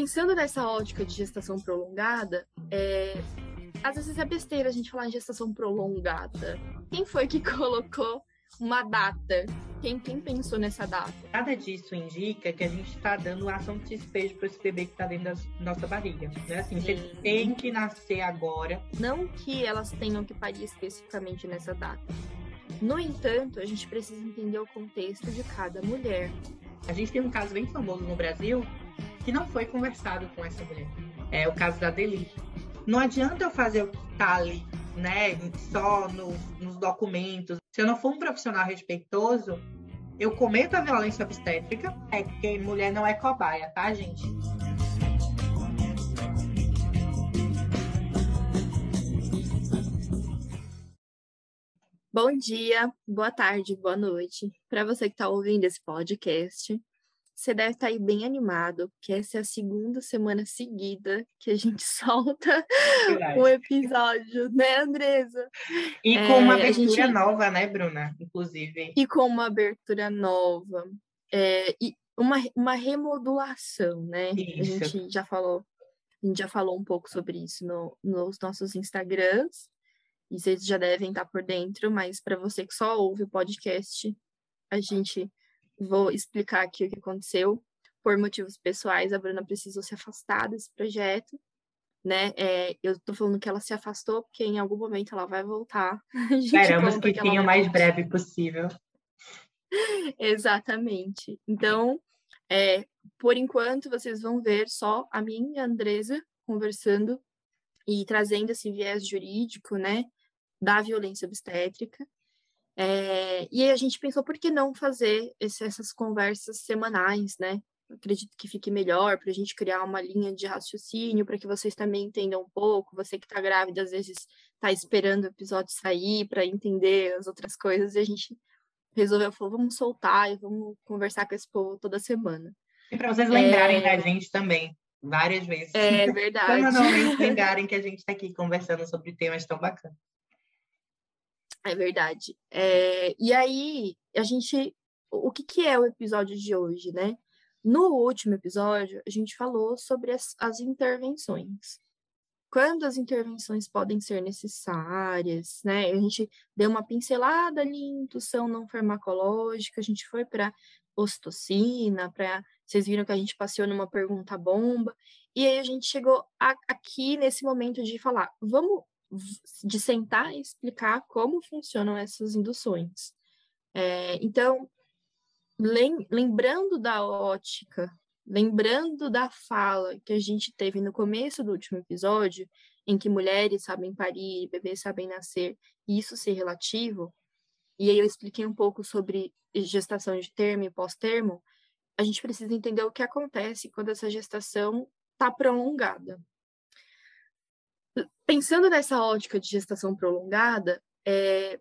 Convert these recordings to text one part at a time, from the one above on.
pensando nessa ótica de gestação prolongada, é, às vezes é besteira a gente falar em gestação prolongada. Quem foi que colocou uma data? Quem, quem pensou nessa data? Nada disso indica que a gente está dando ação de despejo para esse bebê que está dentro da nossa barriga. Né? Assim, você tem que nascer agora. Não que elas tenham que parir especificamente nessa data. No entanto, a gente precisa entender o contexto de cada mulher. A gente tem um caso bem famoso no Brasil que não foi conversado com essa mulher. É o caso da Deli. Não adianta eu fazer o que está ali, né, só no, nos documentos. Se eu não for um profissional respeitoso, eu cometo a violência obstétrica. É que mulher não é cobaia, tá, gente? Bom dia, boa tarde, boa noite. Para você que está ouvindo esse podcast, você deve estar tá aí bem animado, porque essa é a segunda semana seguida que a gente solta o episódio, né, Andresa? E com uma é, abertura gente... nova, né, Bruna? Inclusive. E com uma abertura nova. É, e uma, uma remodulação, né? Isso. A gente já falou, a gente já falou um pouco sobre isso no, nos nossos Instagrams. E vocês já devem estar por dentro, mas para você que só ouve o podcast, a gente Vou explicar aqui o que aconteceu. Por motivos pessoais, a Bruna precisou se afastar desse projeto, né? É, eu tô falando que ela se afastou porque em algum momento ela vai voltar. Esperamos que tenha o mais breve possível. Exatamente. Então, é, por enquanto, vocês vão ver só a minha e a Andresa conversando e trazendo esse viés jurídico, né, da violência obstétrica. É, e aí a gente pensou, por que não fazer esse, essas conversas semanais, né? acredito que fique melhor para a gente criar uma linha de raciocínio para que vocês também entendam um pouco. Você que está grávida, às vezes está esperando o episódio sair para entender as outras coisas, e a gente resolveu, falou, vamos soltar e vamos conversar com esse povo toda semana. E para vocês lembrarem é... da gente também, várias vezes. É verdade. Semanalmente lembrarem que a gente está aqui conversando sobre temas tão bacanas. É verdade. É, e aí, a gente. O que, que é o episódio de hoje, né? No último episódio, a gente falou sobre as, as intervenções. Quando as intervenções podem ser necessárias, né? A gente deu uma pincelada ali em indução não farmacológica, a gente foi para ocitocina, para. Vocês viram que a gente passeou numa pergunta bomba. E aí a gente chegou a, aqui nesse momento de falar, vamos de sentar e explicar como funcionam essas induções. É, então, lem lembrando da ótica, lembrando da fala que a gente teve no começo do último episódio, em que mulheres sabem parir, bebês sabem nascer, e isso ser relativo, e aí eu expliquei um pouco sobre gestação de termo e pós-termo, a gente precisa entender o que acontece quando essa gestação está prolongada pensando nessa ótica de gestação prolongada, é,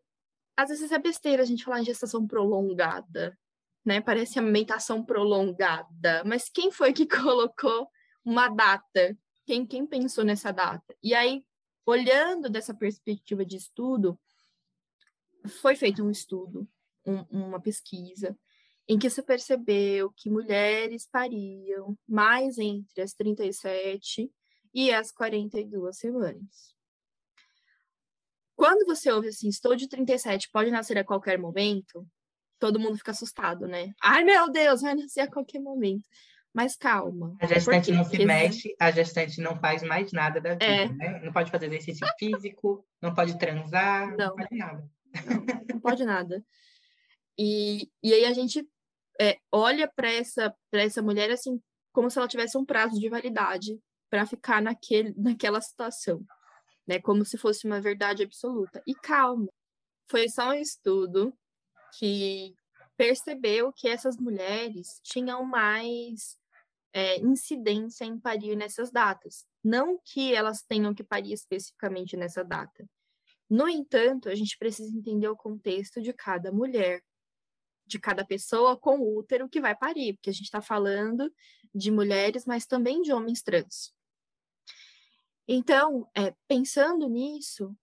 às vezes é besteira a gente falar em gestação prolongada, né? Parece amamentação prolongada, mas quem foi que colocou uma data? Quem, quem pensou nessa data? E aí, olhando dessa perspectiva de estudo, foi feito um estudo, um, uma pesquisa, em que se percebeu que mulheres pariam mais entre as 37 e as 42 semanas. Quando você ouve assim, estou de 37, pode nascer a qualquer momento, todo mundo fica assustado, né? Ai, meu Deus, vai nascer a qualquer momento. Mas calma. A gestante não se mexe, a gestante não faz mais nada da vida, é. né? Não pode fazer exercício físico, não pode transar, não, não pode nada. Não, não pode nada. E, e aí a gente é, olha para essa, essa mulher assim, como se ela tivesse um prazo de validade para ficar naquele, naquela situação, né? Como se fosse uma verdade absoluta. E calma, foi só um estudo que percebeu que essas mulheres tinham mais é, incidência em parir nessas datas. Não que elas tenham que parir especificamente nessa data. No entanto, a gente precisa entender o contexto de cada mulher, de cada pessoa com útero que vai parir, porque a gente está falando de mulheres, mas também de homens trans. Então, é, pensando nisso,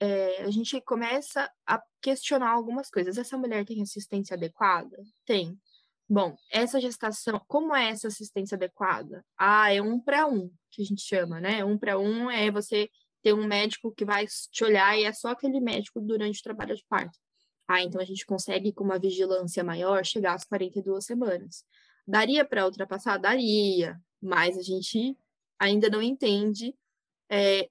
é, a gente começa a questionar algumas coisas. Essa mulher tem assistência adequada? Tem. Bom, essa gestação, como é essa assistência adequada? Ah, é um para um, que a gente chama, né? Um para um é você ter um médico que vai te olhar e é só aquele médico durante o trabalho de parto. Ah, então a gente consegue, com uma vigilância maior, chegar às 42 semanas. Daria para ultrapassar? Daria, mas a gente ainda não entende é,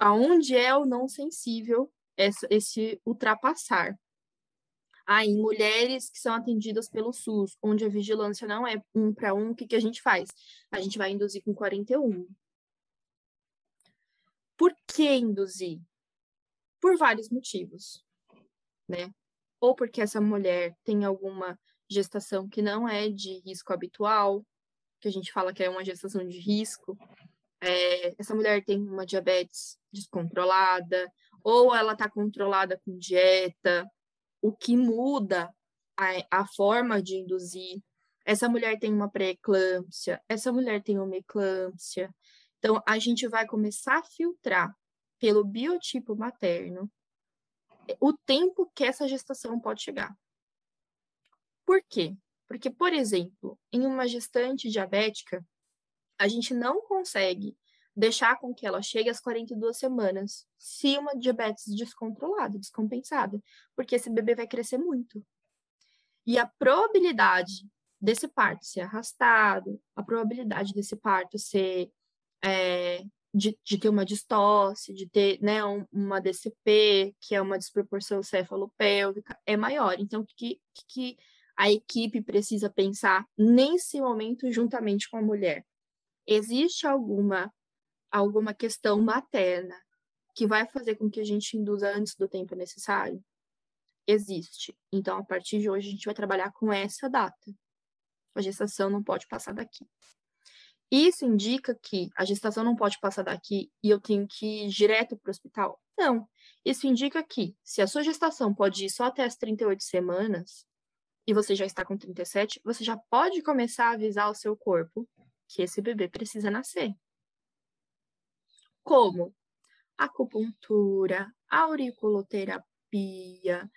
aonde é o não sensível esse, esse ultrapassar. Ah, em mulheres que são atendidas pelo SUS, onde a vigilância não é um para um, o que, que a gente faz? A gente vai induzir com 41. Por que induzir? Por vários motivos, né? Ou porque essa mulher tem alguma gestação que não é de risco habitual, que a gente fala que é uma gestação de risco, é, essa mulher tem uma diabetes descontrolada, ou ela está controlada com dieta, o que muda a, a forma de induzir. Essa mulher tem uma pré-eclâmpsia, essa mulher tem uma eclâmpsia. Então, a gente vai começar a filtrar pelo biotipo materno o tempo que essa gestação pode chegar. Por quê? Porque, por exemplo, em uma gestante diabética, a gente não consegue deixar com que ela chegue às 42 semanas se uma diabetes descontrolada, descompensada, porque esse bebê vai crescer muito. E a probabilidade desse parto ser arrastado, a probabilidade desse parto ser é, de, de, ter uma distócia, de ter né, um, uma DCP, que é uma desproporção cefalopélvica, é maior. Então, o que, que a equipe precisa pensar nesse momento juntamente com a mulher? Existe alguma alguma questão materna que vai fazer com que a gente induza antes do tempo necessário? Existe. Então, a partir de hoje, a gente vai trabalhar com essa data. A gestação não pode passar daqui. Isso indica que a gestação não pode passar daqui e eu tenho que ir direto para o hospital? Não. Isso indica que, se a sua gestação pode ir só até as 38 semanas, e você já está com 37, você já pode começar a avisar o seu corpo que esse bebê precisa nascer. Como? Acupuntura, auriculoterapia,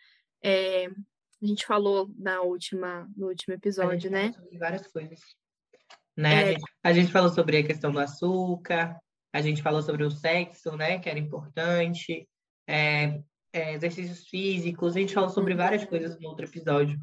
é, a gente falou na última, no último episódio, né? Sobre várias coisas. Né? É... A, gente, a gente falou sobre a questão do açúcar, a gente falou sobre o sexo, né? Que era importante, é, é, exercícios físicos, a gente falou sobre várias coisas no outro episódio.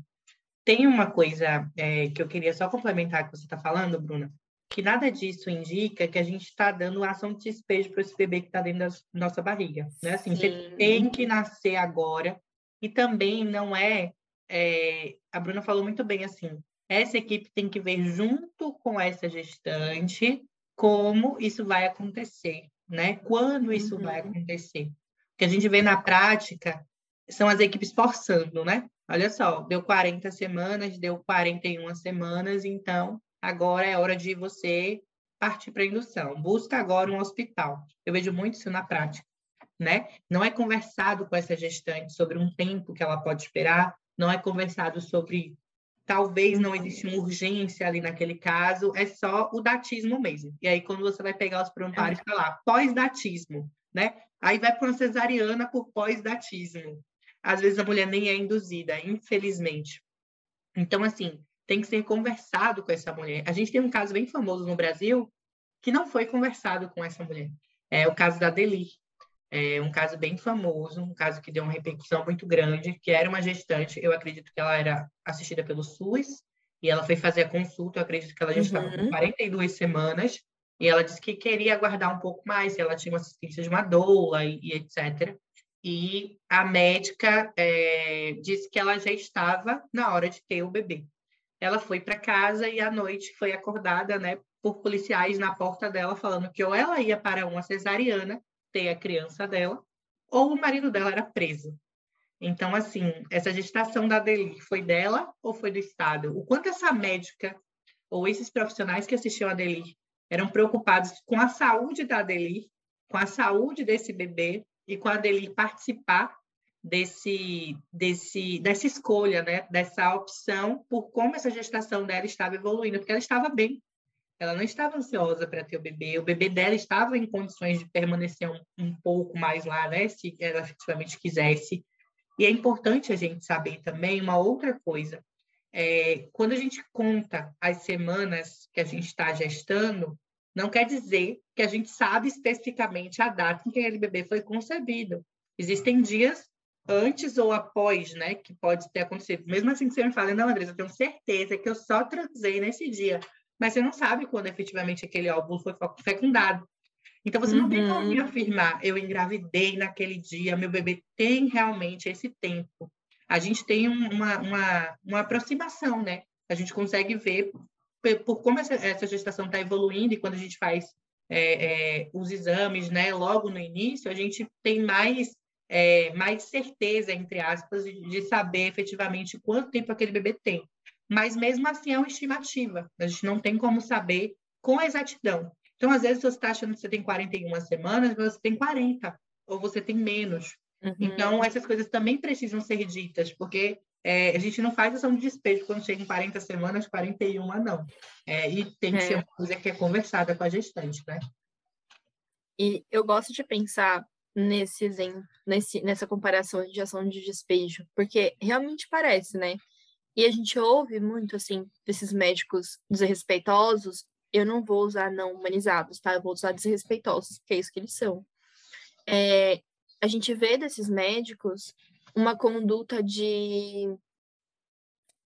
Tem uma coisa é, que eu queria só complementar que você está falando, Bruna, que nada disso indica que a gente está dando ação de despejo para esse bebê que está dentro da nossa barriga. Né? Assim, você tem que nascer agora e também não é, é, a Bruna falou muito bem assim, essa equipe tem que ver junto com essa gestante como isso vai acontecer, né? Quando isso uhum. vai acontecer. O que a gente vê na prática são as equipes forçando, né? Olha só, deu 40 semanas, deu 41 semanas, então agora é hora de você partir para indução. Busca agora um hospital. Eu vejo muito isso na prática, né? Não é conversado com essa gestante sobre um tempo que ela pode esperar, não é conversado sobre talvez não existe uma urgência ali naquele caso, é só o datismo mesmo. E aí quando você vai pegar os prontuários, está lá, pós-datismo, né? Aí vai para uma cesariana por pós-datismo. Às vezes a mulher nem é induzida, infelizmente. Então, assim, tem que ser conversado com essa mulher. A gente tem um caso bem famoso no Brasil que não foi conversado com essa mulher. É o caso da Deli. É um caso bem famoso, um caso que deu uma repercussão muito grande, que era uma gestante, eu acredito que ela era assistida pelo SUS, e ela foi fazer a consulta, eu acredito que ela já estava com 42 uhum. semanas, e ela disse que queria aguardar um pouco mais, se ela tinha uma assistência de uma doula e, e etc. E a médica é, disse que ela já estava na hora de ter o bebê ela foi para casa e à noite foi acordada, né, por policiais na porta dela falando que ou ela ia para uma cesariana ter a criança dela, ou o marido dela era preso. Então, assim, essa gestação da Deli foi dela ou foi do Estado? O quanto essa médica ou esses profissionais que assistiam a Deli eram preocupados com a saúde da Deli, com a saúde desse bebê e com a Deli participar desse, desse, dessa escolha, né? dessa opção por como essa gestação dela estava evoluindo, porque ela estava bem. Ela não estava ansiosa para ter o bebê, o bebê dela estava em condições de permanecer um, um pouco mais lá, né? se ela efetivamente quisesse. E é importante a gente saber também uma outra coisa. é, quando a gente conta as semanas que a gente está gestando, não quer dizer que a gente sabe especificamente a data em que aquele bebê foi concebido. Existem dias antes ou após, né, que pode ter acontecido. Mesmo assim, você me fala, não, Andressa, eu tenho certeza que eu só transei nesse dia. Mas você não sabe quando efetivamente aquele óvulo foi fecundado. Então, você não tem como me uhum. afirmar, eu engravidei naquele dia, meu bebê tem realmente esse tempo. A gente tem uma, uma, uma aproximação, né? A gente consegue ver por como essa, essa gestação está evoluindo e quando a gente faz é, é, os exames, né, logo no início, a gente tem mais é, mais certeza, entre aspas, de, de saber efetivamente quanto tempo aquele bebê tem. Mas mesmo assim é uma estimativa, a gente não tem como saber com exatidão. Então, às vezes, você está achando que você tem 41 semanas, mas você tem 40, ou você tem menos. Uhum. Então, essas coisas também precisam ser ditas, porque é, a gente não faz ação de despejo quando chega em 40 semanas, 41 não. É, e tem que é. ser uma coisa que é conversada com a gestante, né? E eu gosto de pensar nesse exemplo, nesse, nessa comparação de ação de despejo, porque realmente parece, né? E a gente ouve muito, assim, desses médicos desrespeitosos, eu não vou usar não humanizados, tá? Eu vou usar desrespeitosos, porque é isso que eles são. É, a gente vê desses médicos uma conduta de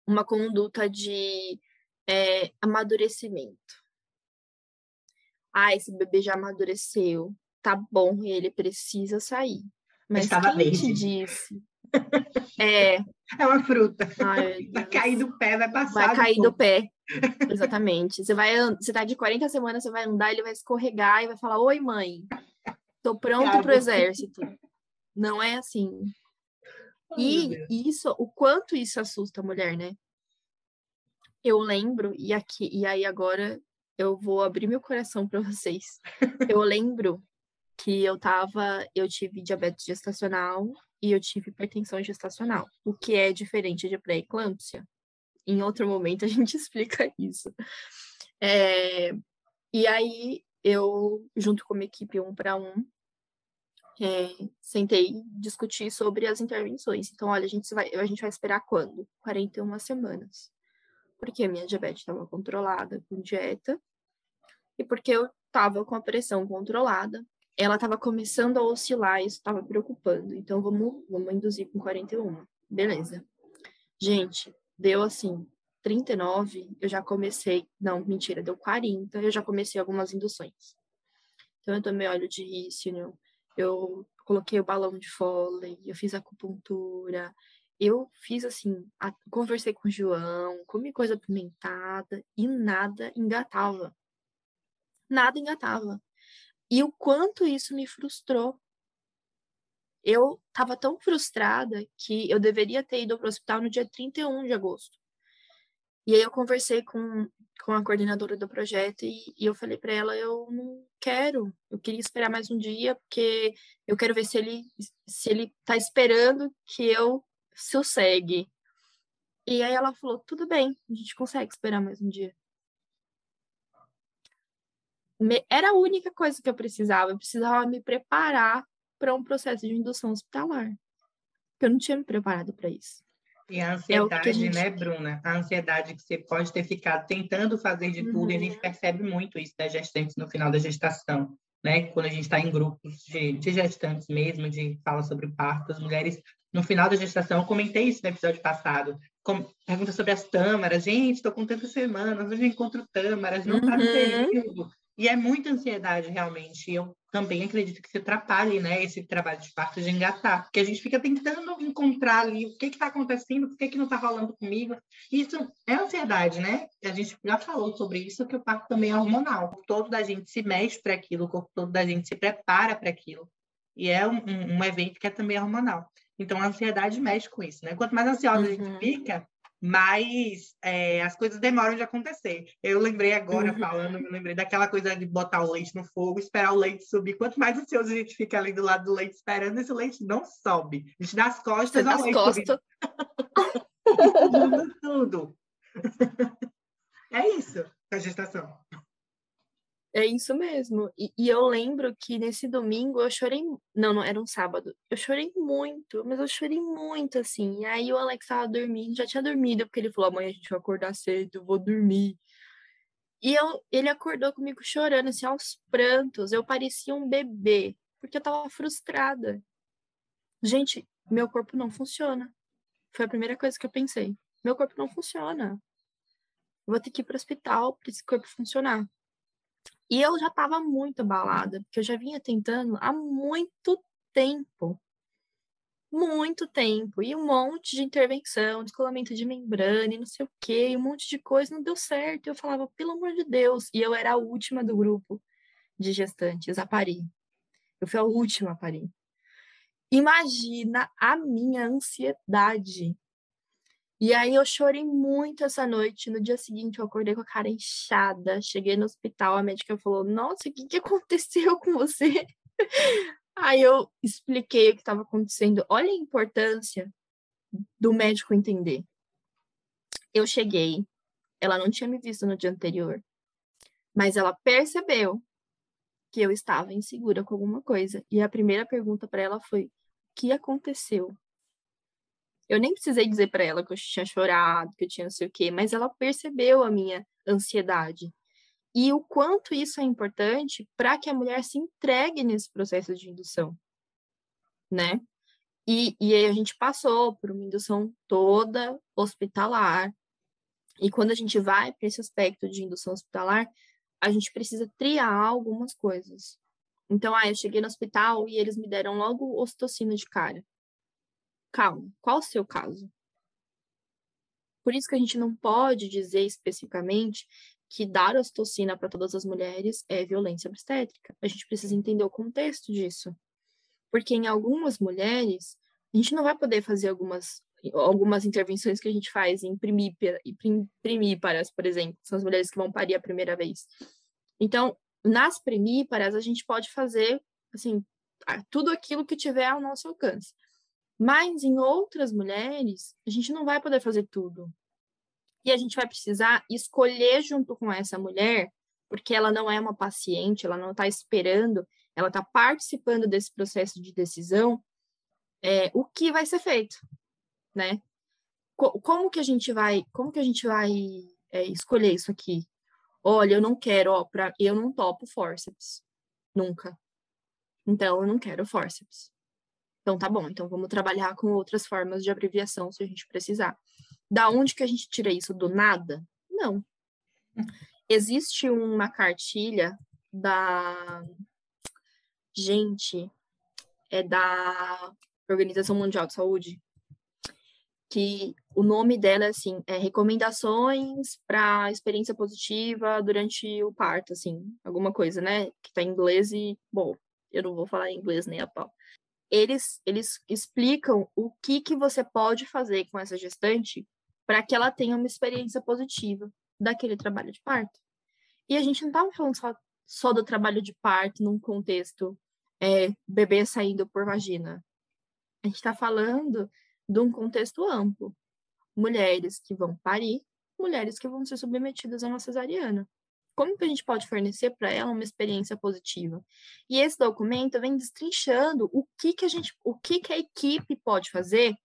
uma conduta de é, amadurecimento. Ah, esse bebê já amadureceu tá bom, ele precisa sair. Mas Estava quem verde. te disse? É. É uma fruta. Ai, vai cair do pé, vai passar. Vai cair do pé. Exatamente. Você vai, você tá de 40 semanas, você vai andar, ele vai escorregar e vai falar: "Oi, mãe. Tô pronto para o exército". Não é assim. e isso, o quanto isso assusta a mulher, né? Eu lembro e aqui e aí agora eu vou abrir meu coração para vocês. Eu lembro que eu tava, eu tive diabetes gestacional e eu tive hipertensão gestacional, o que é diferente de pré-eclâmpsia. Em outro momento a gente explica isso. É, e aí eu, junto com a minha equipe um para um, é, sentei discutir sobre as intervenções. Então, olha, a gente vai, a gente vai esperar quando? 41 semanas. Porque a minha diabetes estava controlada com dieta e porque eu estava com a pressão controlada ela estava começando a oscilar, isso estava preocupando. Então, vamos, vamos induzir com 41. Beleza. Gente, deu assim, 39, eu já comecei. Não, mentira, deu 40, eu já comecei algumas induções. Então, eu tomei óleo de rícino, eu coloquei o balão de Foley, eu fiz acupuntura, eu fiz assim, a, conversei com o João, comi coisa apimentada e nada engatava. Nada engatava. E o quanto isso me frustrou. Eu estava tão frustrada que eu deveria ter ido para o hospital no dia 31 de agosto. E aí eu conversei com, com a coordenadora do projeto e, e eu falei para ela, eu não quero, eu queria esperar mais um dia, porque eu quero ver se ele se ele está esperando que eu sossegue. E aí ela falou, tudo bem, a gente consegue esperar mais um dia era a única coisa que eu precisava. Eu precisava me preparar para um processo de indução hospitalar. Eu não tinha me preparado para isso. E a ansiedade, é gente... né, Bruna? A ansiedade que você pode ter ficado tentando fazer de tudo, uhum. e a gente uhum. percebe muito isso das gestantes no final da gestação, né? Quando a gente está em grupos de, de gestantes mesmo, de fala sobre parto, as mulheres, no final da gestação, eu comentei isso no episódio passado, com, pergunta sobre as tâmaras, gente, estou com tantas semanas, hoje eu encontro tâmaras, não está uhum. no período. E é muita ansiedade, realmente. Eu também acredito que se atrapalhe, né, esse trabalho de parto de engatar, porque a gente fica tentando encontrar ali o que está acontecendo, por que, que não está rolando comigo. Isso é ansiedade, né? A gente já falou sobre isso, que o parto também é hormonal. O corpo todo da gente se mexe para aquilo, o corpo todo da gente se prepara para aquilo. E é um, um, evento que é também hormonal. Então, a ansiedade mexe com isso, né? Quanto mais ansiosa uhum. a gente uhum. fica, mas é, as coisas demoram de acontecer. Eu lembrei agora, uhum. falando, me lembrei daquela coisa de botar o leite no fogo, esperar o leite subir. Quanto mais ansioso a gente fica ali do lado do leite esperando, esse leite não sobe. A gente dá as costas ao leite costas. tudo. É isso a gestação. É isso mesmo. E, e, eu lembro que nesse domingo eu chorei. Não, não, era um sábado. Eu chorei muito, mas eu chorei muito, assim. E aí o Alex tava dormindo, já tinha dormido, porque ele falou: amanhã a gente vai acordar cedo, vou dormir. E eu, ele acordou comigo chorando, assim, aos prantos. Eu parecia um bebê, porque eu tava frustrada. Gente, meu corpo não funciona. Foi a primeira coisa que eu pensei. Meu corpo não funciona. Vou ter que ir para o hospital para esse corpo funcionar. E eu já estava muito abalada, porque eu já vinha tentando há muito tempo. Muito tempo. E um monte de intervenção, descolamento de membrana e não sei o quê, um monte de coisa, não deu certo. Eu falava, pelo amor de Deus. E eu era a última do grupo de gestantes a parir. Eu fui a última a parir. Imagina a minha ansiedade e aí eu chorei muito essa noite. No dia seguinte eu acordei com a cara inchada. Cheguei no hospital, a médica falou: "Nossa, o que que aconteceu com você?" Aí eu expliquei o que estava acontecendo. Olha a importância do médico entender. Eu cheguei, ela não tinha me visto no dia anterior, mas ela percebeu que eu estava insegura com alguma coisa. E a primeira pergunta para ela foi: "O que aconteceu?" Eu nem precisei dizer para ela que eu tinha chorado, que eu tinha não sei o quê, mas ela percebeu a minha ansiedade. E o quanto isso é importante para que a mulher se entregue nesse processo de indução, né? E, e aí a gente passou por uma indução toda hospitalar. E quando a gente vai para esse aspecto de indução hospitalar, a gente precisa triar algumas coisas. Então, ah, eu cheguei no hospital e eles me deram logo ocitocina de cara calma, qual o seu caso? Por isso que a gente não pode dizer especificamente que dar ocitocina para todas as mulheres é violência obstétrica. A gente precisa entender o contexto disso. Porque em algumas mulheres, a gente não vai poder fazer algumas, algumas intervenções que a gente faz em primíparas, por exemplo, são as mulheres que vão parir a primeira vez. Então, nas primíparas, a gente pode fazer, assim, tudo aquilo que tiver ao nosso alcance. Mas em outras mulheres, a gente não vai poder fazer tudo. E a gente vai precisar escolher junto com essa mulher, porque ela não é uma paciente, ela não está esperando, ela está participando desse processo de decisão, é, o que vai ser feito, né? Co como que a gente vai, como que a gente vai é, escolher isso aqui? Olha, eu não quero, ó, pra, eu não topo forceps, nunca. Então, eu não quero forceps. Então tá bom, então vamos trabalhar com outras formas de abreviação se a gente precisar. Da onde que a gente tira isso? Do nada? Não. Existe uma cartilha da gente é da Organização Mundial de Saúde que o nome dela assim é recomendações para experiência positiva durante o parto, assim, alguma coisa, né? Que tá em inglês e bom, eu não vou falar inglês nem a pau eles, eles explicam o que, que você pode fazer com essa gestante para que ela tenha uma experiência positiva daquele trabalho de parto. E a gente não estava falando só, só do trabalho de parto num contexto é, bebê saindo por vagina. A gente está falando de um contexto amplo. Mulheres que vão parir, mulheres que vão ser submetidas a uma cesariana como que a gente pode fornecer para ela uma experiência positiva? E esse documento vem destrinchando o que que a gente, o que que a equipe pode fazer,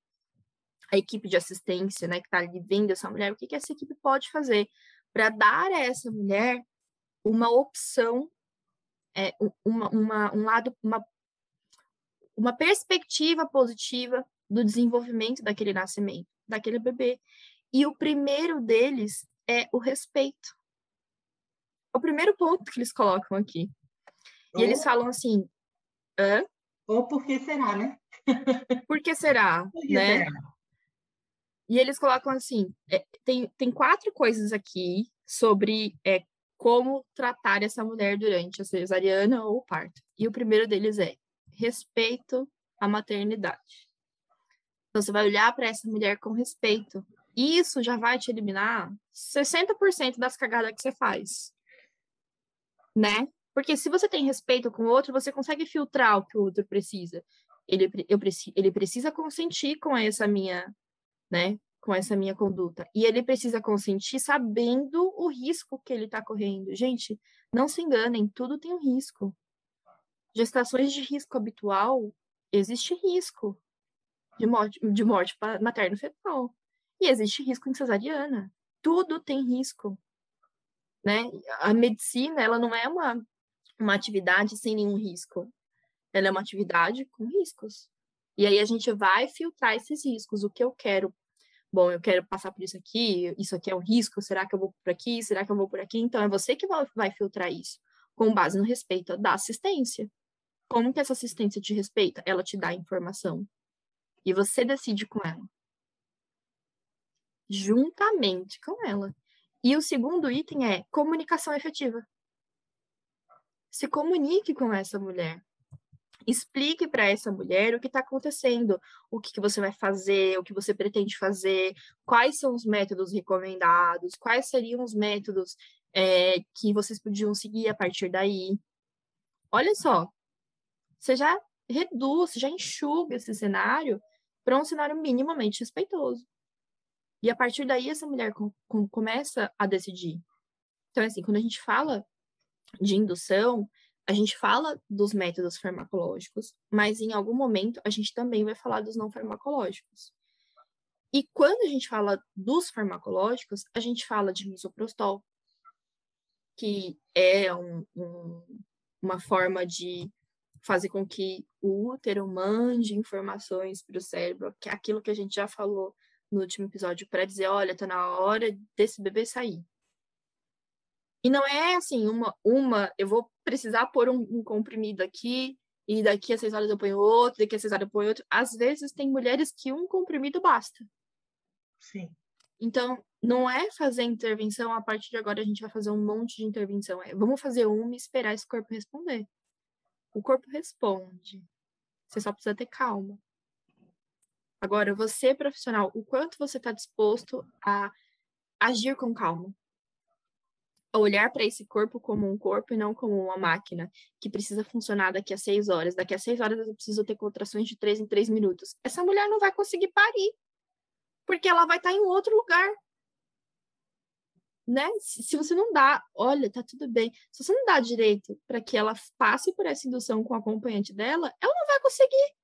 a equipe de assistência, né, que está ali vendo essa mulher, o que que essa equipe pode fazer para dar a essa mulher uma opção, é, uma, uma, um lado, uma, uma perspectiva positiva do desenvolvimento daquele nascimento, daquele bebê. E o primeiro deles é o respeito o primeiro ponto que eles colocam aqui. Ou... E eles falam assim, hã? Ou por que será, né? por que será, por que né? Será? E eles colocam assim, é, tem, tem quatro coisas aqui sobre é, como tratar essa mulher durante a cesariana ou o parto. E o primeiro deles é respeito à maternidade. Então, você vai olhar para essa mulher com respeito. Isso já vai te eliminar 60% das cagadas que você faz né? Porque se você tem respeito com o outro, você consegue filtrar o que o outro precisa. Ele, eu, ele precisa consentir com essa minha, né? Com essa minha conduta. E ele precisa consentir sabendo o risco que ele está correndo. Gente, Não se enganem, tudo tem um risco. Gestações de risco habitual, existe risco de morte, de morte materno-fetal. E existe risco em cesariana. Tudo tem risco. Né? A medicina, ela não é uma, uma atividade sem nenhum risco. Ela é uma atividade com riscos. E aí a gente vai filtrar esses riscos. O que eu quero? Bom, eu quero passar por isso aqui, isso aqui é um risco, será que eu vou por aqui, será que eu vou por aqui? Então é você que vai filtrar isso, com base no respeito da assistência. Como que essa assistência te respeita? Ela te dá informação. E você decide com ela. Juntamente com ela. E o segundo item é comunicação efetiva. Se comunique com essa mulher. Explique para essa mulher o que está acontecendo, o que, que você vai fazer, o que você pretende fazer, quais são os métodos recomendados, quais seriam os métodos é, que vocês podiam seguir a partir daí. Olha só, você já reduz, já enxuga esse cenário para um cenário minimamente respeitoso. E a partir daí, essa mulher com, com, começa a decidir. Então, assim, quando a gente fala de indução, a gente fala dos métodos farmacológicos, mas em algum momento a gente também vai falar dos não farmacológicos. E quando a gente fala dos farmacológicos, a gente fala de misoprostol, que é um, um, uma forma de fazer com que o útero mande informações para o cérebro, que é aquilo que a gente já falou no último episódio, para dizer, olha, está na hora desse bebê sair. E não é assim, uma, uma eu vou precisar pôr um, um comprimido aqui, e daqui a seis horas eu ponho outro, daqui a seis horas eu ponho outro. Às vezes tem mulheres que um comprimido basta. Sim. Então, não é fazer intervenção, a partir de agora a gente vai fazer um monte de intervenção. É, vamos fazer uma e esperar esse corpo responder. O corpo responde. Você só precisa ter calma. Agora, você, profissional, o quanto você está disposto a agir com calma? olhar para esse corpo como um corpo e não como uma máquina que precisa funcionar daqui a seis horas. Daqui a seis horas eu preciso ter contrações de três em três minutos. Essa mulher não vai conseguir parir, porque ela vai estar tá em outro lugar. Né? Se você não dá, olha, tá tudo bem. Se você não dá direito para que ela passe por essa indução com o acompanhante dela, ela não vai conseguir.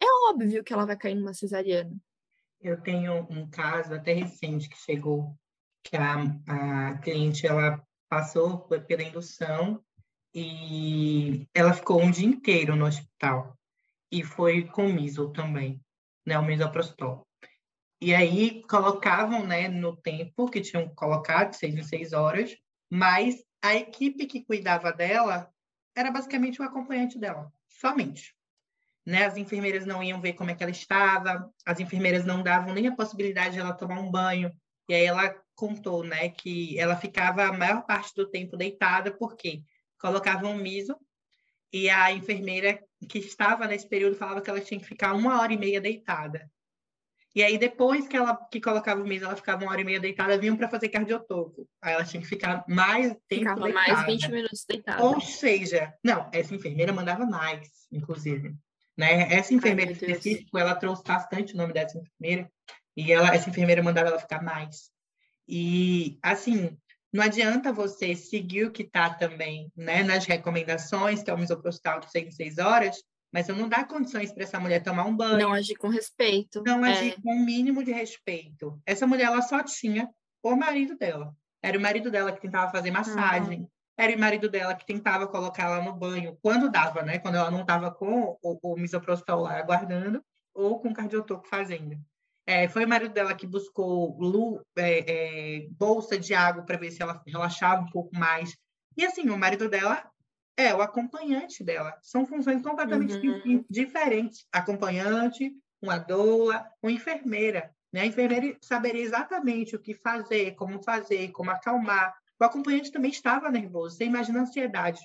É óbvio que ela vai cair numa cesariana. Eu tenho um caso até recente que chegou que a, a cliente ela passou pela indução e ela ficou um dia inteiro no hospital e foi com miso também, né, o misoprostol. E aí colocavam, né, no tempo que tinham colocado, seis em seis horas, mas a equipe que cuidava dela era basicamente o acompanhante dela, somente. Né? As enfermeiras não iam ver como é que ela estava, as enfermeiras não davam nem a possibilidade de ela tomar um banho, e aí ela contou, né, que ela ficava a maior parte do tempo deitada, porque colocavam um miso e a enfermeira que estava nesse período falava que ela tinha que ficar uma hora e meia deitada. E aí, depois que ela que colocava o miso, ela ficava uma hora e meia deitada, vinham para fazer cardiotoco. Aí ela tinha que ficar mais tempo Ficava deitada. mais 20 minutos deitada. Ou seja, não, essa enfermeira mandava mais, inclusive. Né? Essa enfermeira específica, ela trouxe bastante o nome dessa enfermeira, e ela, essa enfermeira mandava ela ficar mais. E, assim, não adianta você seguir o que está também né, nas recomendações, que é o misoprostol de 6 em 6 horas, mas você não dá condições para essa mulher tomar um banho. Não agir com respeito. Não é. agir com o um mínimo de respeito. Essa mulher, ela só tinha o marido dela. Era o marido dela que tentava fazer massagem. Uhum. Era o marido dela que tentava colocar ela no banho, quando dava, né? Quando ela não estava com o, o misoprostol lá aguardando, ou com o cardiotoco fazendo. É, foi o marido dela que buscou lu, é, é, bolsa de água para ver se ela relaxava um pouco mais. E assim, o marido dela é o acompanhante dela. São funções completamente uhum. diferentes. Acompanhante, uma doula, uma enfermeira. Né? A enfermeira saberia exatamente o que fazer, como fazer, como acalmar. O acompanhante também estava nervoso. Você imagina a ansiedade.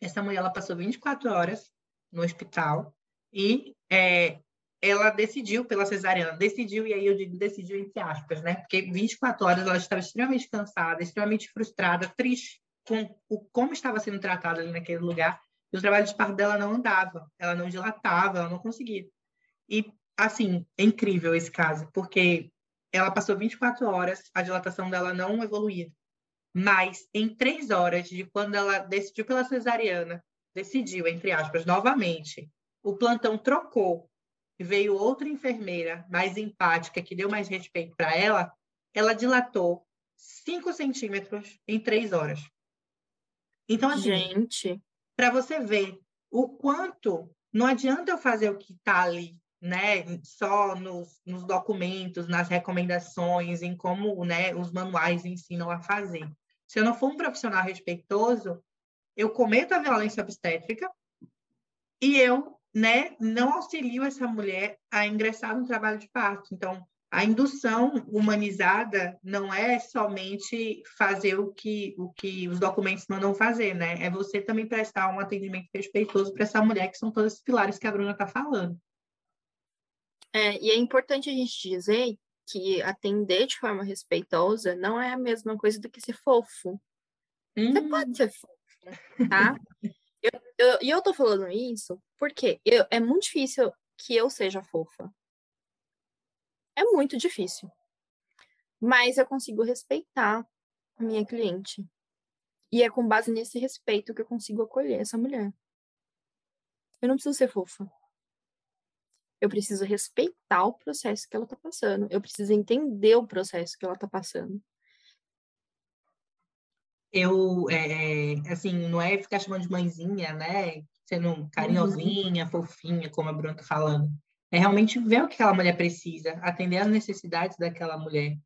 Essa mulher ela passou 24 horas no hospital e é, ela decidiu pela cesariana, decidiu, e aí eu digo decidiu entre aspas, né? Porque 24 horas ela estava extremamente cansada, extremamente frustrada, triste com o, como estava sendo tratada ali naquele lugar, e o trabalho de parto dela não andava, ela não dilatava, ela não conseguia. E, assim, é incrível esse caso, porque ela passou 24 horas, a dilatação dela não evoluía. Mas em três horas de quando ela decidiu pela cesariana, decidiu, entre aspas, novamente, o plantão trocou e veio outra enfermeira mais empática, que deu mais respeito para ela, ela dilatou 5 centímetros em três horas. Então, assim, Gente. para você ver o quanto não adianta eu fazer o que está ali, né, só nos, nos, documentos, nas recomendações, em como né, os manuais ensinam a fazer. Se eu não for um profissional respeitoso, eu cometo a violência obstétrica e eu né, não auxilio essa mulher a ingressar no trabalho de parto. Então, a indução humanizada não é somente fazer o que, o que os documentos mandam fazer, né? É você também prestar um atendimento respeitoso para essa mulher, que são todos os pilares que a Bruna está falando. É, e é importante a gente dizer que atender de forma respeitosa não é a mesma coisa do que ser fofo. Hum. Você pode ser fofo, tá? E eu, eu, eu tô falando isso porque eu, é muito difícil que eu seja fofa. É muito difícil. Mas eu consigo respeitar a minha cliente. E é com base nesse respeito que eu consigo acolher essa mulher. Eu não preciso ser fofa. Eu preciso respeitar o processo que ela está passando. Eu preciso entender o processo que ela está passando. Eu, é, é, assim, não é ficar chamando de mãezinha, né? Sendo carinhosinha, uhum. fofinha, como a Bruna tá falando. É realmente ver o que aquela mulher precisa, atender às necessidades daquela mulher.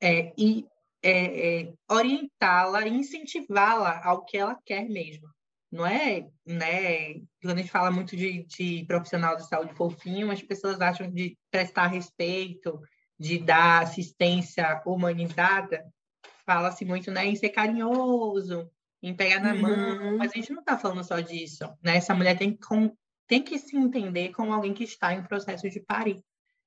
É, e é, é, orientá-la, incentivá-la ao que ela quer mesmo não é, né? Quando a gente fala muito de, de profissional de saúde fofinho, as pessoas acham de prestar respeito, de dar assistência humanizada, fala-se muito, né, em ser carinhoso, em pegar na uhum. mão, mas a gente não está falando só disso, né? Essa mulher tem que, com, tem que se entender como alguém que está em processo de parir.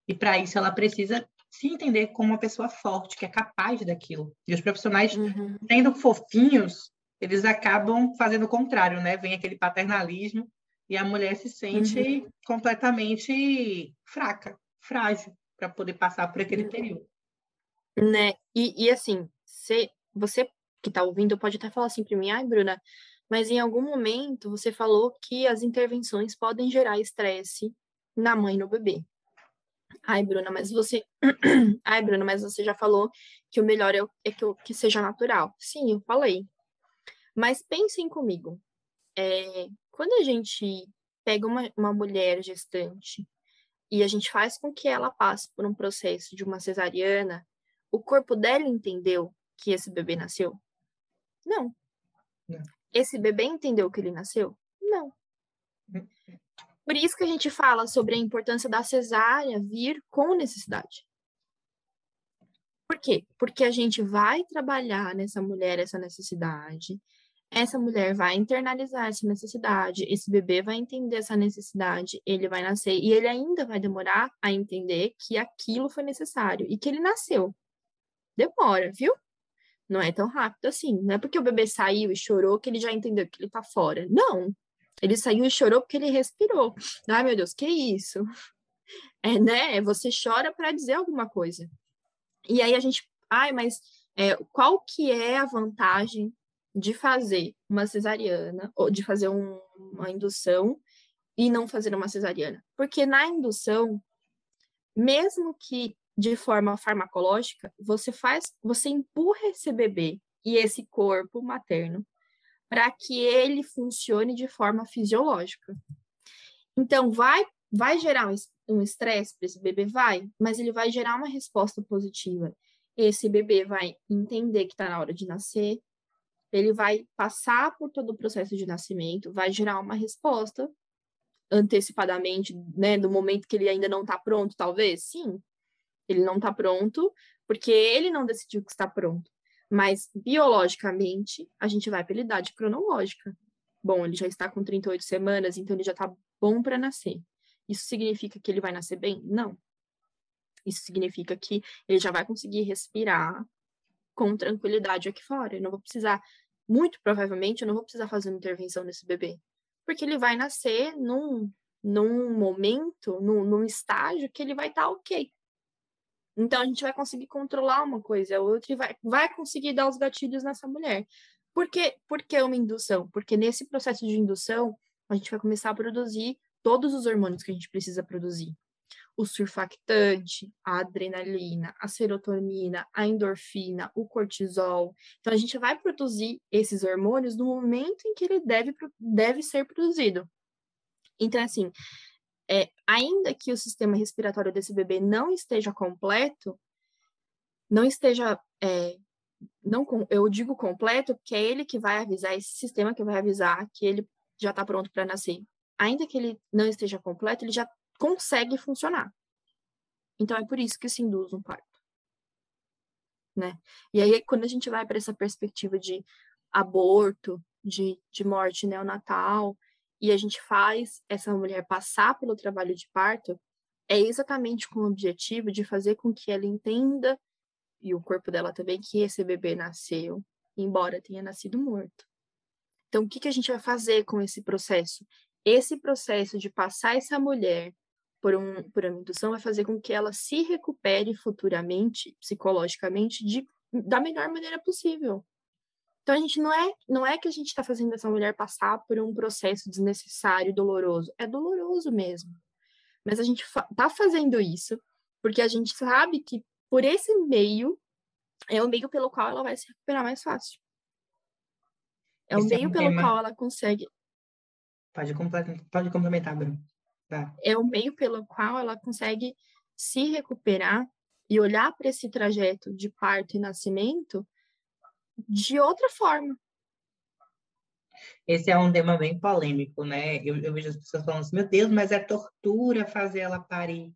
E para isso ela precisa se entender como uma pessoa forte, que é capaz daquilo. E os profissionais, uhum. sendo fofinhos, eles acabam fazendo o contrário, né? Vem aquele paternalismo e a mulher se sente uhum. completamente fraca, frágil para poder passar por aquele período. Né? E, e assim, se, você que está ouvindo pode até falar assim para mim, ai, Bruna, mas em algum momento você falou que as intervenções podem gerar estresse na mãe e no bebê. Ai, Bruna, mas você. Ai, Bruna, mas você já falou que o melhor é, é que, que seja natural. Sim, eu falei. Mas pensem comigo, é, quando a gente pega uma, uma mulher gestante e a gente faz com que ela passe por um processo de uma cesariana, o corpo dela entendeu que esse bebê nasceu? Não. Não. Esse bebê entendeu que ele nasceu? Não. Por isso que a gente fala sobre a importância da cesárea vir com necessidade. Por quê? Porque a gente vai trabalhar nessa mulher essa necessidade, essa mulher vai internalizar essa necessidade, esse bebê vai entender essa necessidade, ele vai nascer e ele ainda vai demorar a entender que aquilo foi necessário e que ele nasceu. Demora, viu? Não é tão rápido assim. Não é porque o bebê saiu e chorou que ele já entendeu que ele tá fora. Não. Ele saiu e chorou porque ele respirou. Ai, meu Deus, que isso? É, né? Você chora para dizer alguma coisa. E aí a gente, ai, mas é, qual que é a vantagem de fazer uma cesariana, ou de fazer um, uma indução e não fazer uma cesariana. Porque na indução, mesmo que de forma farmacológica, você faz, você empurra esse bebê e esse corpo materno para que ele funcione de forma fisiológica. Então, vai, vai gerar um estresse para esse bebê? Vai, mas ele vai gerar uma resposta positiva. Esse bebê vai entender que está na hora de nascer, ele vai passar por todo o processo de nascimento, vai gerar uma resposta antecipadamente, né, no momento que ele ainda não está pronto, talvez, sim, ele não está pronto, porque ele não decidiu que está pronto. Mas biologicamente, a gente vai pela idade cronológica. Bom, ele já está com 38 semanas, então ele já está bom para nascer. Isso significa que ele vai nascer bem? Não. Isso significa que ele já vai conseguir respirar com tranquilidade aqui fora. Eu não vou precisar muito provavelmente eu não vou precisar fazer uma intervenção nesse bebê, porque ele vai nascer num, num momento, num, num estágio que ele vai estar tá ok. Então a gente vai conseguir controlar uma coisa a outra e vai, vai conseguir dar os gatilhos nessa mulher. Por, quê? Por que uma indução? Porque nesse processo de indução, a gente vai começar a produzir todos os hormônios que a gente precisa produzir. O surfactante, a adrenalina, a serotonina, a endorfina, o cortisol. Então, a gente vai produzir esses hormônios no momento em que ele deve, deve ser produzido. Então, assim, é, ainda que o sistema respiratório desse bebê não esteja completo, não esteja. É, não, eu digo completo, porque é ele que vai avisar, esse sistema que vai avisar que ele já está pronto para nascer. Ainda que ele não esteja completo, ele já consegue funcionar. Então é por isso que se induz um parto. Né? E aí, quando a gente vai para essa perspectiva de aborto, de, de morte neonatal, e a gente faz essa mulher passar pelo trabalho de parto, é exatamente com o objetivo de fazer com que ela entenda, e o corpo dela também, que esse bebê nasceu, embora tenha nascido morto. Então, o que, que a gente vai fazer com esse processo? Esse processo de passar essa mulher por, um, por uma indução vai fazer com que ela se recupere futuramente, psicologicamente, de, da melhor maneira possível. Então a gente não é, não é que a gente está fazendo essa mulher passar por um processo desnecessário, doloroso. É doloroso mesmo. Mas a gente está fazendo isso porque a gente sabe que por esse meio é o meio pelo qual ela vai se recuperar mais fácil. É esse o meio é um pelo tema... qual ela consegue. Pode, pode complementar, Bruno. Tá. É o meio pelo qual ela consegue se recuperar e olhar para esse trajeto de parto e nascimento de outra forma. Esse é um tema bem polêmico, né? Eu, eu vejo as pessoas falando assim, meu Deus, mas é tortura fazer ela parir.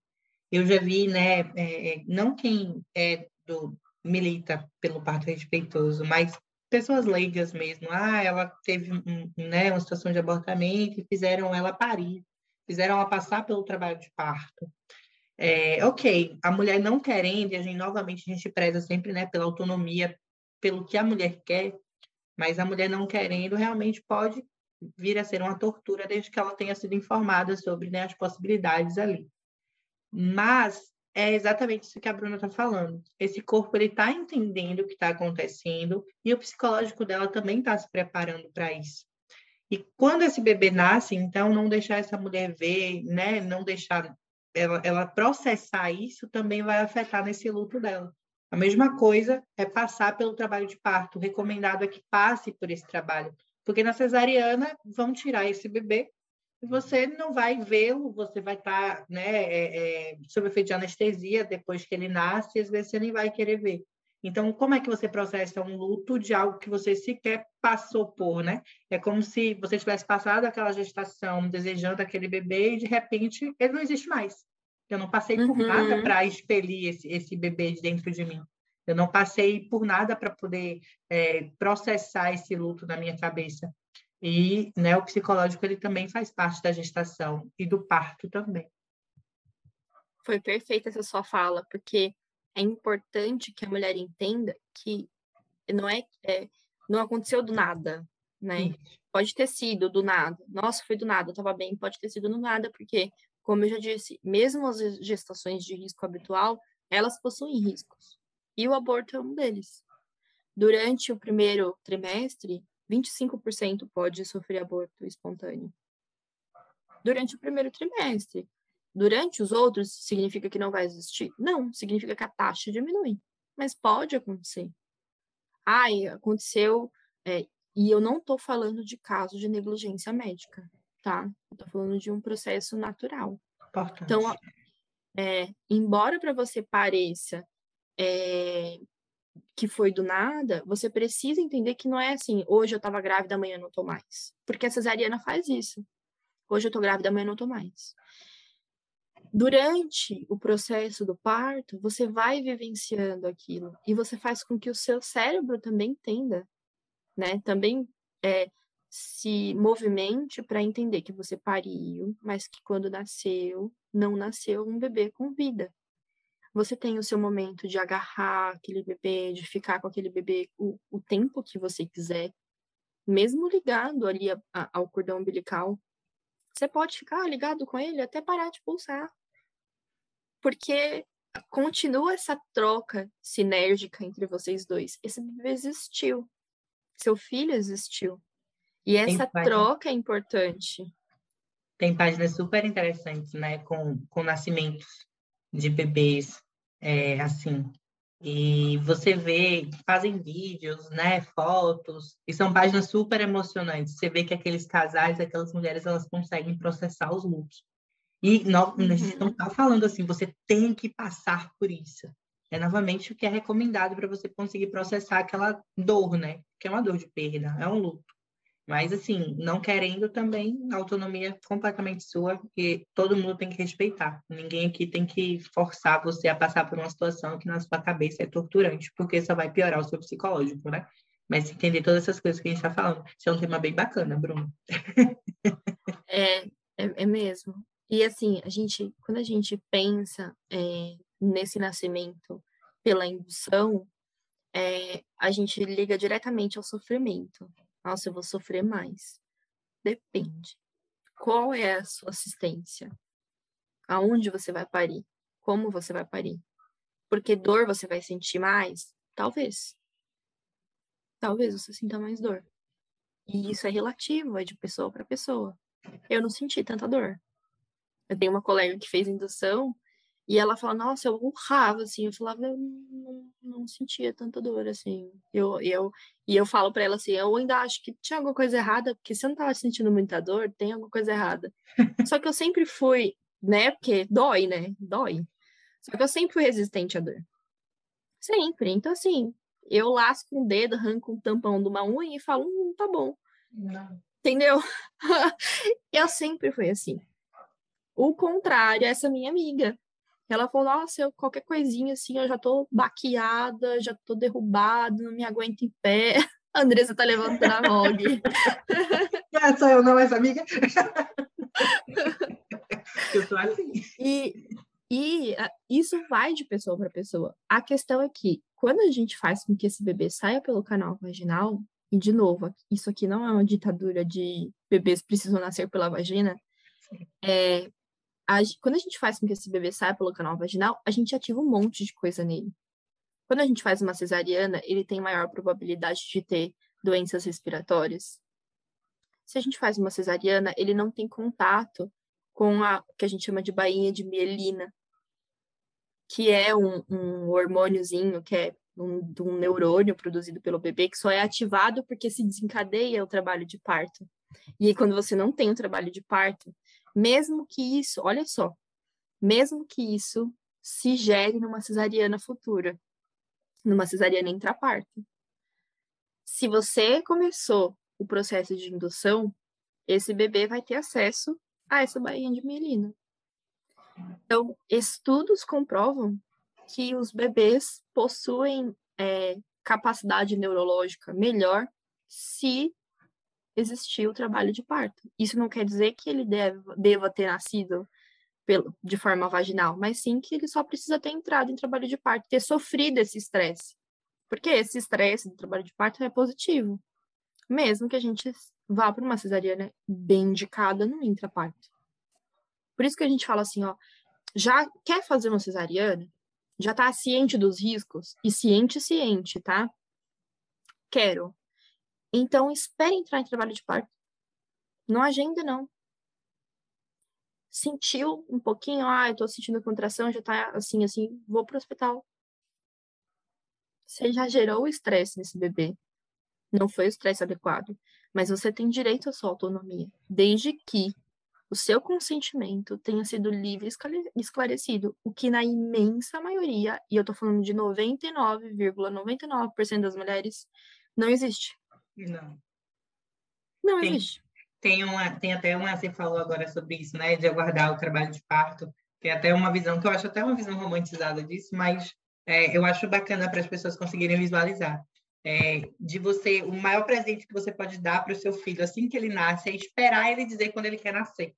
Eu já vi, né, é, é, não quem é do milita pelo parto respeitoso, mas pessoas leigas mesmo. Ah, ela teve um, né, uma situação de abortamento e fizeram ela parir, fizeram ela passar pelo trabalho de parto. É, ok, a mulher não querendo, e a gente novamente a gente preza sempre né, pela autonomia pelo que a mulher quer, mas a mulher não querendo realmente pode vir a ser uma tortura desde que ela tenha sido informada sobre né, as possibilidades ali. Mas é exatamente isso que a Bruna está falando. Esse corpo ele está entendendo o que está acontecendo e o psicológico dela também está se preparando para isso. E quando esse bebê nasce, então não deixar essa mulher ver, né, não deixar ela, ela processar isso também vai afetar nesse luto dela. A mesma coisa é passar pelo trabalho de parto. O recomendado é que passe por esse trabalho, porque na cesariana vão tirar esse bebê e você não vai vê-lo, você vai estar tá, né, é, é, sob efeito de anestesia depois que ele nasce, e às vezes você nem vai querer ver. Então, como é que você processa um luto de algo que você sequer passou por, né? É como se você tivesse passado aquela gestação desejando aquele bebê e de repente ele não existe mais. Eu não passei por uhum. nada para expelir esse, esse bebê de dentro de mim. Eu não passei por nada para poder é, processar esse luto na minha cabeça. E né, o psicológico ele também faz parte da gestação e do parto também. Foi perfeita essa sua fala, porque é importante que a mulher entenda que não é, é não aconteceu do nada, né? Pode ter sido do nada. Nossa, foi do nada, eu tava bem, pode ter sido do nada, porque como eu já disse, mesmo as gestações de risco habitual, elas possuem riscos. E o aborto é um deles. Durante o primeiro trimestre, 25% pode sofrer aborto espontâneo. Durante o primeiro trimestre. Durante os outros, significa que não vai existir? Não, significa que a taxa diminui. Mas pode acontecer. Ai, aconteceu. É, e eu não estou falando de caso de negligência médica tá? Estou falando de um processo natural. Importante. Então, é, embora para você pareça é, que foi do nada, você precisa entender que não é assim, hoje eu estava grávida, amanhã não estou mais. Porque a cesariana faz isso. Hoje eu estou grávida, amanhã não estou mais. Durante o processo do parto, você vai vivenciando aquilo e você faz com que o seu cérebro também entenda, né? Também é, se movimente para entender que você pariu, mas que quando nasceu, não nasceu um bebê com vida. Você tem o seu momento de agarrar aquele bebê, de ficar com aquele bebê o, o tempo que você quiser, mesmo ligado ali a, a, ao cordão umbilical. Você pode ficar ligado com ele até parar de pulsar. Porque continua essa troca sinérgica entre vocês dois. Esse bebê existiu. Seu filho existiu. E essa troca é importante. Tem páginas super interessantes, né? Com, com nascimentos de bebês, é, assim. E você vê, fazem vídeos, né? Fotos, e são páginas super emocionantes. Você vê que aqueles casais, aquelas mulheres, elas conseguem processar os lutos. E não, uhum. a gente não está falando assim, você tem que passar por isso. É novamente o que é recomendado para você conseguir processar aquela dor, né? Que é uma dor de perda, é um luto. Mas, assim, não querendo também, a autonomia é completamente sua e todo mundo tem que respeitar. Ninguém aqui tem que forçar você a passar por uma situação que na sua cabeça é torturante, porque só vai piorar o seu psicológico, né? Mas entender todas essas coisas que a gente está falando. Isso é um tema bem bacana, Bruno. é, é, é mesmo. E assim, a gente, quando a gente pensa é, nesse nascimento pela indução, é, a gente liga diretamente ao sofrimento. Nossa, eu vou sofrer mais. Depende. Qual é a sua assistência? Aonde você vai parir? Como você vai parir? Porque dor você vai sentir mais? Talvez. Talvez você sinta mais dor. E isso é relativo, é de pessoa para pessoa. Eu não senti tanta dor. Eu tenho uma colega que fez indução e ela fala, nossa, eu urrava, assim. Eu falava, eu não, não sentia tanta dor, assim. Eu, eu, e eu falo para ela assim, eu ainda acho que tinha alguma coisa errada, porque se eu não tava sentindo muita dor, tem alguma coisa errada. Só que eu sempre fui, né, porque dói, né, dói. Só que eu sempre fui resistente à dor. Sempre. Então, assim, eu lasco um dedo, arranco um tampão de uma unha e falo, hum, tá bom. Não. Entendeu? eu sempre fui assim. O contrário, essa minha amiga. Ela falou, nossa, eu, qualquer coisinha assim, eu já tô baqueada, já tô derrubada, não me aguento em pé. A Andressa tá levantando a aqui. É, sou eu não, essa amiga. eu sou assim. E, e isso vai de pessoa para pessoa. A questão é que, quando a gente faz com que esse bebê saia pelo canal vaginal, e de novo, isso aqui não é uma ditadura de bebês precisam nascer pela vagina, é, a, quando a gente faz com que esse bebê saia pelo canal vaginal, a gente ativa um monte de coisa nele. Quando a gente faz uma cesariana, ele tem maior probabilidade de ter doenças respiratórias. Se a gente faz uma cesariana, ele não tem contato com a que a gente chama de bainha de mielina, que é um, um hormôniozinho, que é um, um neurônio produzido pelo bebê, que só é ativado porque se desencadeia o trabalho de parto. E aí, quando você não tem o trabalho de parto, mesmo que isso, olha só, mesmo que isso se gere numa cesariana futura, numa cesariana intraparto. Se você começou o processo de indução, esse bebê vai ter acesso a essa bainha de mielina. Então, estudos comprovam que os bebês possuem é, capacidade neurológica melhor se existir o trabalho de parto. Isso não quer dizer que ele deve, deva ter nascido pelo, de forma vaginal, mas sim que ele só precisa ter entrado em trabalho de parto, ter sofrido esse estresse. Porque esse estresse do trabalho de parto é positivo, mesmo que a gente vá para uma cesariana bem indicada no intraparto. Por isso que a gente fala assim, ó, já quer fazer uma cesariana? Já está ciente dos riscos? E ciente, ciente, tá? Quero. Então, espere entrar em trabalho de parto. Não agenda, não. Sentiu um pouquinho, ah, eu tô sentindo contração, já tá assim, assim, vou pro hospital. Você já gerou estresse nesse bebê. Não foi o estresse adequado. Mas você tem direito à sua autonomia, desde que o seu consentimento tenha sido livre e esclarecido, o que na imensa maioria, e eu tô falando de 99,99% ,99 das mulheres, não existe. Não. Não tem, existe. Tem, uma, tem até uma, você falou agora sobre isso, né? De aguardar o trabalho de parto. Tem até uma visão, que eu acho até uma visão romantizada disso, mas é, eu acho bacana para as pessoas conseguirem visualizar. É, de você, o maior presente que você pode dar para o seu filho assim que ele nasce é esperar ele dizer quando ele quer nascer.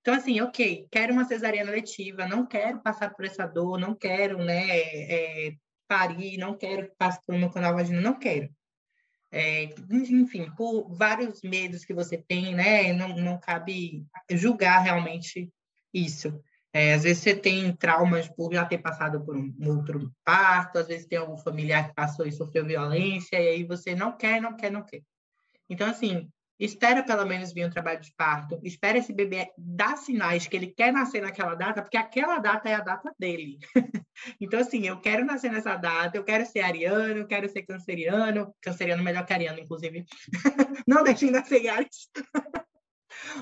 Então, assim, ok, quero uma cesariana letiva, não quero passar por essa dor, não quero, né, é, parir, não quero passar por uma canal vaginal, não quero. É, enfim, por vários medos que você tem, né? Não, não cabe julgar realmente isso. É, às vezes você tem traumas por já ter passado por um, um outro parto, às vezes tem algum familiar que passou e sofreu violência, e aí você não quer, não quer, não quer. Então, assim, espera pelo menos vir um trabalho de parto, espera esse bebê dar sinais que ele quer nascer naquela data, porque aquela data é a data dele. então, assim, eu quero nascer nessa data, eu quero ser ariano, eu quero ser canceriano, canceriano melhor que ariano, inclusive. não deixem nascer Ares.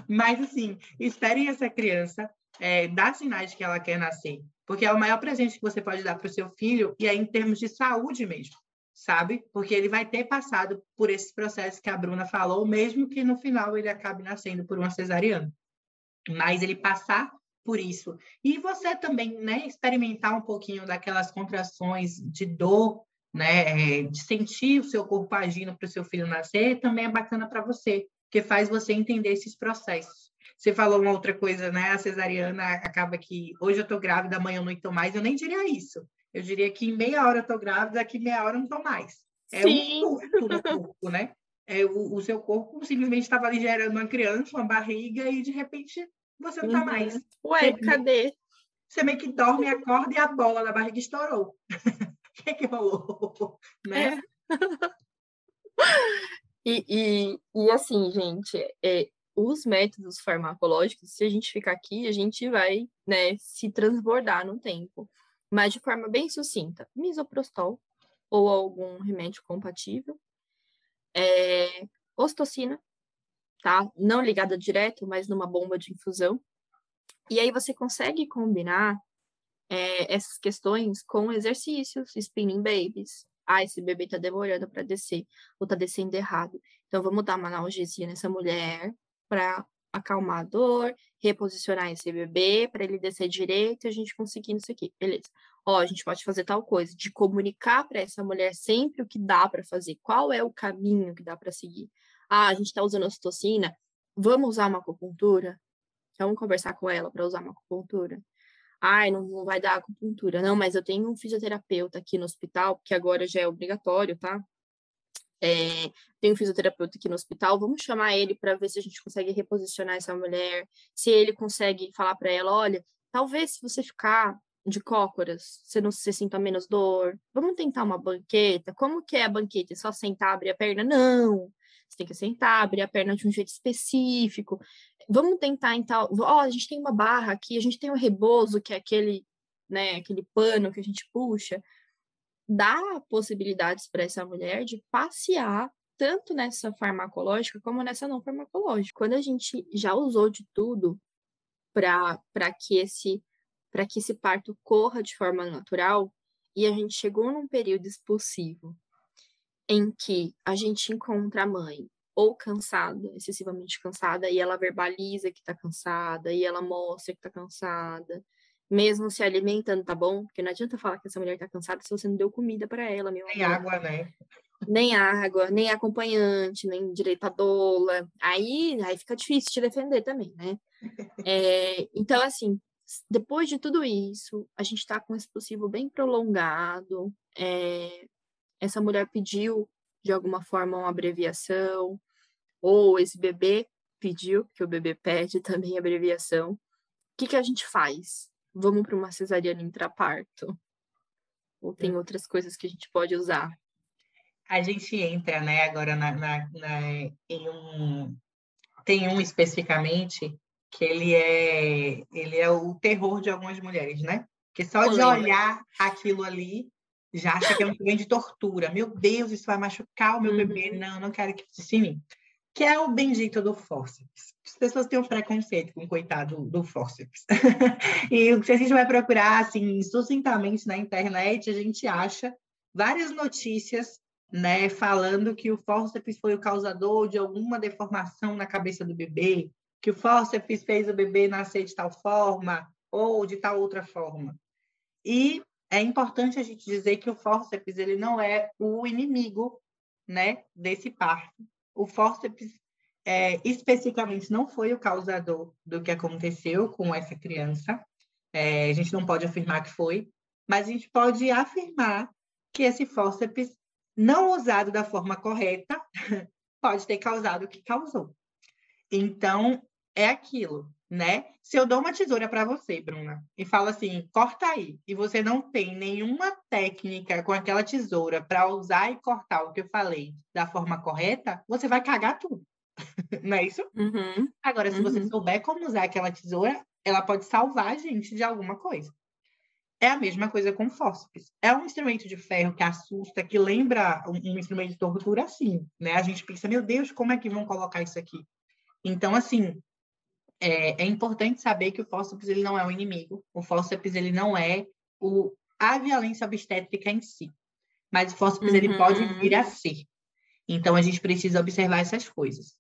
Mas, assim, esperem essa criança é, dar sinais que ela quer nascer, porque é o maior presente que você pode dar para o seu filho, e é em termos de saúde mesmo, sabe? Porque ele vai ter passado por esses processos que a Bruna falou, mesmo que no final ele acabe nascendo por uma cesariana. Mas ele passar por isso. E você também, né, experimentar um pouquinho daquelas contrações de dor, né, é, de sentir o seu corpo agindo para o seu filho nascer, também é bacana para você, porque faz você entender esses processos. Você falou uma outra coisa, né? A cesariana acaba que hoje eu estou grávida, amanhã eu não estou mais. Eu nem diria isso. Eu diria que em meia hora eu estou grávida, daqui meia hora eu não estou mais. É Sim. um surto no corpo, né? É, o, o seu corpo simplesmente estava ali gerando uma criança, uma barriga, e de repente você não está uhum. mais. Ué, você cadê? você meio que dorme, acorda e a bola da barriga estourou. O que, é que rolou? Né? É. e, e, e assim, gente, é, os métodos farmacológicos, se a gente ficar aqui, a gente vai né, se transbordar no tempo. Mas de forma bem sucinta, misoprostol ou algum remédio compatível, é, ostocina, tá? Não ligada direto, mas numa bomba de infusão. E aí você consegue combinar é, essas questões com exercícios, spinning babies. Ah, esse bebê tá demorando para descer, ou tá descendo errado. Então vamos dar uma analgesia nessa mulher, para acalmar a dor, reposicionar esse bebê para ele descer direito e a gente conseguir isso aqui. Beleza. Ó, a gente pode fazer tal coisa, de comunicar para essa mulher sempre o que dá para fazer, qual é o caminho que dá para seguir. Ah, a gente está usando ocitocina, vamos usar uma acupuntura? Vamos conversar com ela para usar uma acupuntura? Ai, não, não vai dar acupuntura. Não, mas eu tenho um fisioterapeuta aqui no hospital, que agora já é obrigatório, tá? É, tem um fisioterapeuta aqui no hospital, vamos chamar ele para ver se a gente consegue reposicionar essa mulher, se ele consegue falar para ela, olha, talvez se você ficar de cócoras, você não se sinta menos dor, vamos tentar uma banqueta, como que é a banqueta? É só sentar, abrir a perna? Não, você tem que sentar, abrir a perna de um jeito específico, vamos tentar então, ó, a gente tem uma barra aqui, a gente tem um rebozo, que é aquele, né, aquele pano que a gente puxa, dá possibilidades para essa mulher de passear tanto nessa farmacológica como nessa não farmacológica. Quando a gente já usou de tudo para que esse para que esse parto corra de forma natural e a gente chegou num período expulsivo em que a gente encontra a mãe ou cansada, excessivamente cansada, e ela verbaliza que está cansada, e ela mostra que está cansada, mesmo se alimentando, tá bom? Porque não adianta falar que essa mulher tá cansada se você não deu comida para ela, meu Nem amor. água, né? Nem água, nem acompanhante, nem direito à doula. Aí, aí fica difícil te defender também, né? É, então, assim, depois de tudo isso, a gente tá com esse possível bem prolongado. É, essa mulher pediu, de alguma forma, uma abreviação, ou esse bebê pediu, que o bebê pede também abreviação. O que, que a gente faz? Vamos para uma cesariana intraparto? Ou tem hum. outras coisas que a gente pode usar? A gente entra, né, agora na, na, na, em um... Tem um especificamente que ele é, ele é o terror de algumas mulheres, né? Que só de olhar aquilo ali já acha que é um problema de tortura. Meu Deus, isso vai machucar o meu uhum. bebê. Não, não quero que isso em mim que é o bendito do fórceps. As pessoas têm um preconceito com o coitado do fórceps. e se a gente vai procurar, assim, sucintamente na internet, a gente acha várias notícias, né, falando que o fórceps foi o causador de alguma deformação na cabeça do bebê, que o fórceps fez o bebê nascer de tal forma ou de tal outra forma. E é importante a gente dizer que o fórceps ele não é o inimigo, né, desse parto o fórceps é, especificamente não foi o causador do que aconteceu com essa criança. É, a gente não pode afirmar que foi, mas a gente pode afirmar que esse fórceps não usado da forma correta pode ter causado o que causou. Então, é aquilo, né? Se eu dou uma tesoura para você, Bruna, e falo assim, corta aí, e você não tem nenhuma técnica com aquela tesoura para usar e cortar o que eu falei da forma correta, você vai cagar tudo. não é isso? Uhum. Agora, se uhum. você souber como usar aquela tesoura, ela pode salvar a gente de alguma coisa. É a mesma coisa com fósforos. É um instrumento de ferro que assusta, que lembra um, um instrumento de tortura, assim, né? A gente pensa, meu Deus, como é que vão colocar isso aqui? Então, assim, é, é, importante saber que o fórceps ele não é o inimigo, o fórceps ele não é o, a violência obstétrica em si, mas o fórceps uhum. ele pode vir a ser. Então a gente precisa observar essas coisas.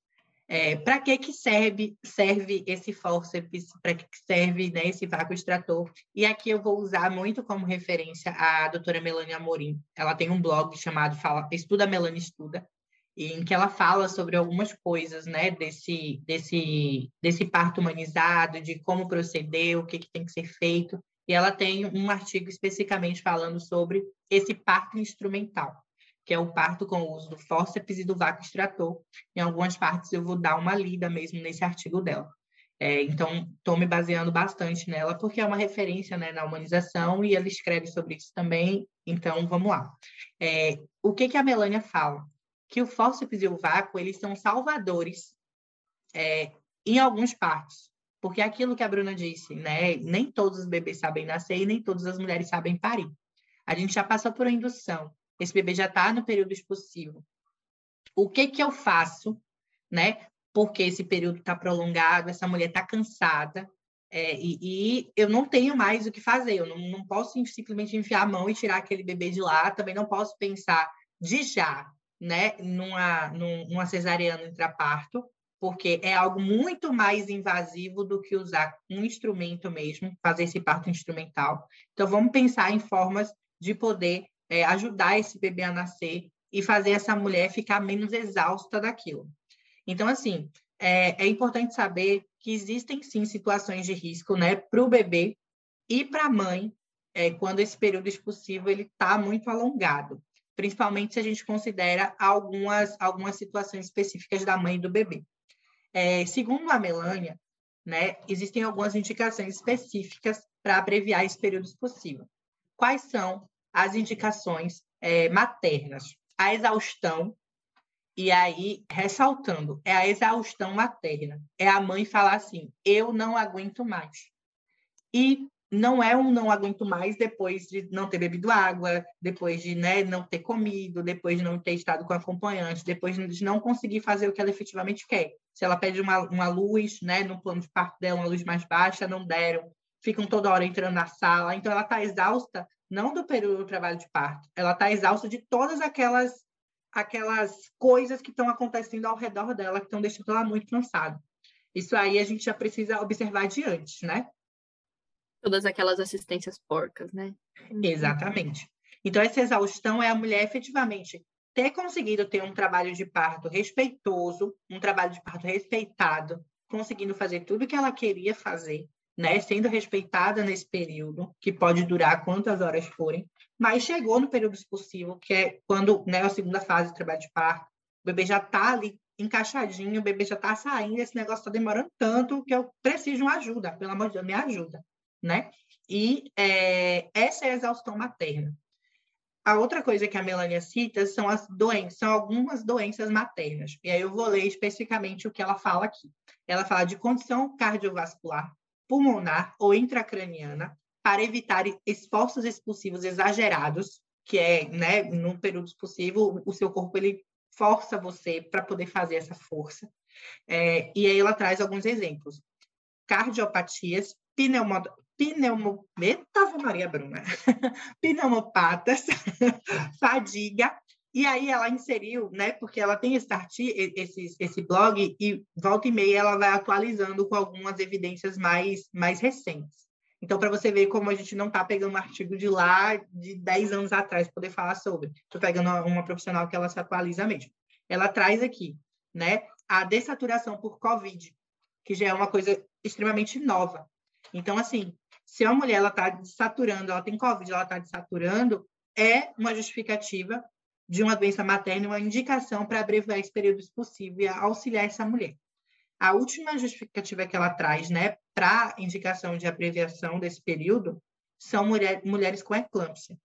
É, para que que serve serve esse fórceps? Para que, que serve né, esse vácuo extrator? E aqui eu vou usar muito como referência a doutora Melania Amorim. Ela tem um blog chamado Fala, Estuda Melania Estuda, em que ela fala sobre algumas coisas, né, desse, desse, desse parto humanizado, de como proceder, o que, que tem que ser feito. E ela tem um artigo especificamente falando sobre esse parto instrumental, que é o parto com o uso do fórceps e do vácuo extrator. Em algumas partes eu vou dar uma lida mesmo nesse artigo dela. É, então, estou me baseando bastante nela, porque é uma referência né, na humanização e ela escreve sobre isso também. Então, vamos lá. É, o que, que a Melânia fala? Que o fórceps e o vácuo eles são salvadores é, em alguns partos. Porque é aquilo que a Bruna disse, né? Nem todos os bebês sabem nascer e nem todas as mulheres sabem parir. A gente já passou por indução. Esse bebê já está no período expulsivo. O que que eu faço, né? Porque esse período está prolongado, essa mulher está cansada, é, e, e, eu não tenho mais o que fazer. Eu não, não posso simplesmente enfiar a mão e tirar aquele bebê de lá. Também não posso pensar de já né, numa, numa cesariana intraparto, porque é algo muito mais invasivo do que usar um instrumento mesmo, fazer esse parto instrumental. Então, vamos pensar em formas de poder é, ajudar esse bebê a nascer e fazer essa mulher ficar menos exausta daquilo. Então, assim, é, é importante saber que existem sim situações de risco, né, para o bebê e para a mãe, é, quando esse período expulsivo ele está muito alongado principalmente se a gente considera algumas, algumas situações específicas da mãe e do bebê. É, segundo a Melânia, né, existem algumas indicações específicas para abreviar esse período possível. Quais são as indicações é, maternas? A exaustão, e aí, ressaltando, é a exaustão materna. É a mãe falar assim: eu não aguento mais. E não é um não aguento mais depois de não ter bebido água, depois de né, não ter comido, depois de não ter estado com acompanhante, depois de não conseguir fazer o que ela efetivamente quer. Se ela pede uma, uma luz, né, no plano de parto dela, uma luz mais baixa, não deram, ficam toda hora entrando na sala. Então, ela está exausta, não do período do trabalho de parto, ela está exausta de todas aquelas, aquelas coisas que estão acontecendo ao redor dela, que estão deixando ela muito cansada. Isso aí a gente já precisa observar de antes, né? Todas aquelas assistências porcas, né? Uhum. Exatamente. Então, essa exaustão é a mulher efetivamente ter conseguido ter um trabalho de parto respeitoso, um trabalho de parto respeitado, conseguindo fazer tudo o que ela queria fazer, né? Sendo respeitada nesse período, que pode durar quantas horas forem, mas chegou no período expulsivo, que é quando, né, a segunda fase do trabalho de parto, o bebê já está ali encaixadinho, o bebê já está saindo, esse negócio está demorando tanto que eu preciso de uma ajuda, pelo amor de Deus, me ajuda né? E é, essa é a exaustão materna. A outra coisa que a Melania cita são as doenças, são algumas doenças maternas. E aí eu vou ler especificamente o que ela fala aqui. Ela fala de condição cardiovascular, pulmonar ou intracraniana para evitar esforços expulsivos exagerados, que é, né, no período expulsivo, o seu corpo ele força você para poder fazer essa força. É, e aí ela traz alguns exemplos. Cardiopatias, pneumo. Eita, Maria Bruna! pneumopatas, fadiga, e aí ela inseriu, né, porque ela tem esse, esse, esse blog e volta e meia ela vai atualizando com algumas evidências mais, mais recentes. Então, para você ver como a gente não está pegando um artigo de lá de 10 anos atrás para poder falar sobre. Estou pegando uma profissional que ela se atualiza mesmo. Ela traz aqui, né, a dessaturação por COVID, que já é uma coisa extremamente nova. Então, assim, se a mulher está desaturando, ela tem Covid, ela está desaturando, é uma justificativa de uma doença materna, uma indicação para abreviar esse período possível e auxiliar essa mulher. a última justificativa que ela traz, né, para indicação de abreviação desse período, são mulher, mulheres com eclâmpsia.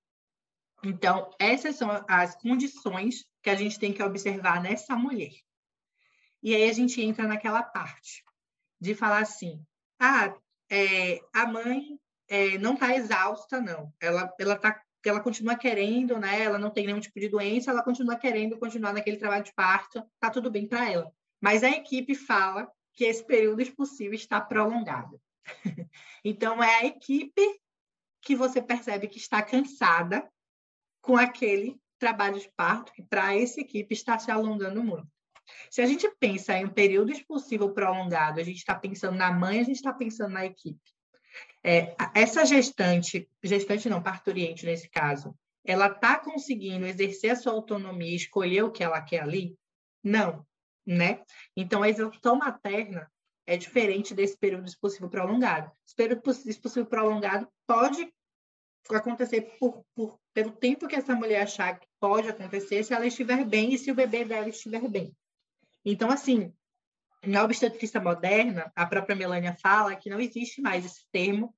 Então, essas são as condições que a gente tem que observar nessa mulher. E aí a gente entra naquela parte de falar assim: ah, é, a mãe é, não está exausta, não. Ela, ela, tá, ela continua querendo, né? Ela não tem nenhum tipo de doença, ela continua querendo continuar naquele trabalho de parto, tá tudo bem para ela. Mas a equipe fala que esse período expulsivo está prolongado. então, é a equipe que você percebe que está cansada com aquele trabalho de parto, que para essa equipe está se alongando muito. Se a gente pensa em um período expulsivo prolongado, a gente está pensando na mãe, a gente está pensando na equipe. É, essa gestante, gestante não, parturiente nesse caso, ela está conseguindo exercer a sua autonomia, escolher o que ela quer ali? Não né? Então, a exaustão materna é diferente desse período expulsivo prolongado. Esse período expulsivo prolongado pode acontecer por, por, pelo tempo que essa mulher achar que pode acontecer, se ela estiver bem e se o bebê dela estiver bem. Então, assim, na obstetrícia moderna, a própria Melania fala que não existe mais esse termo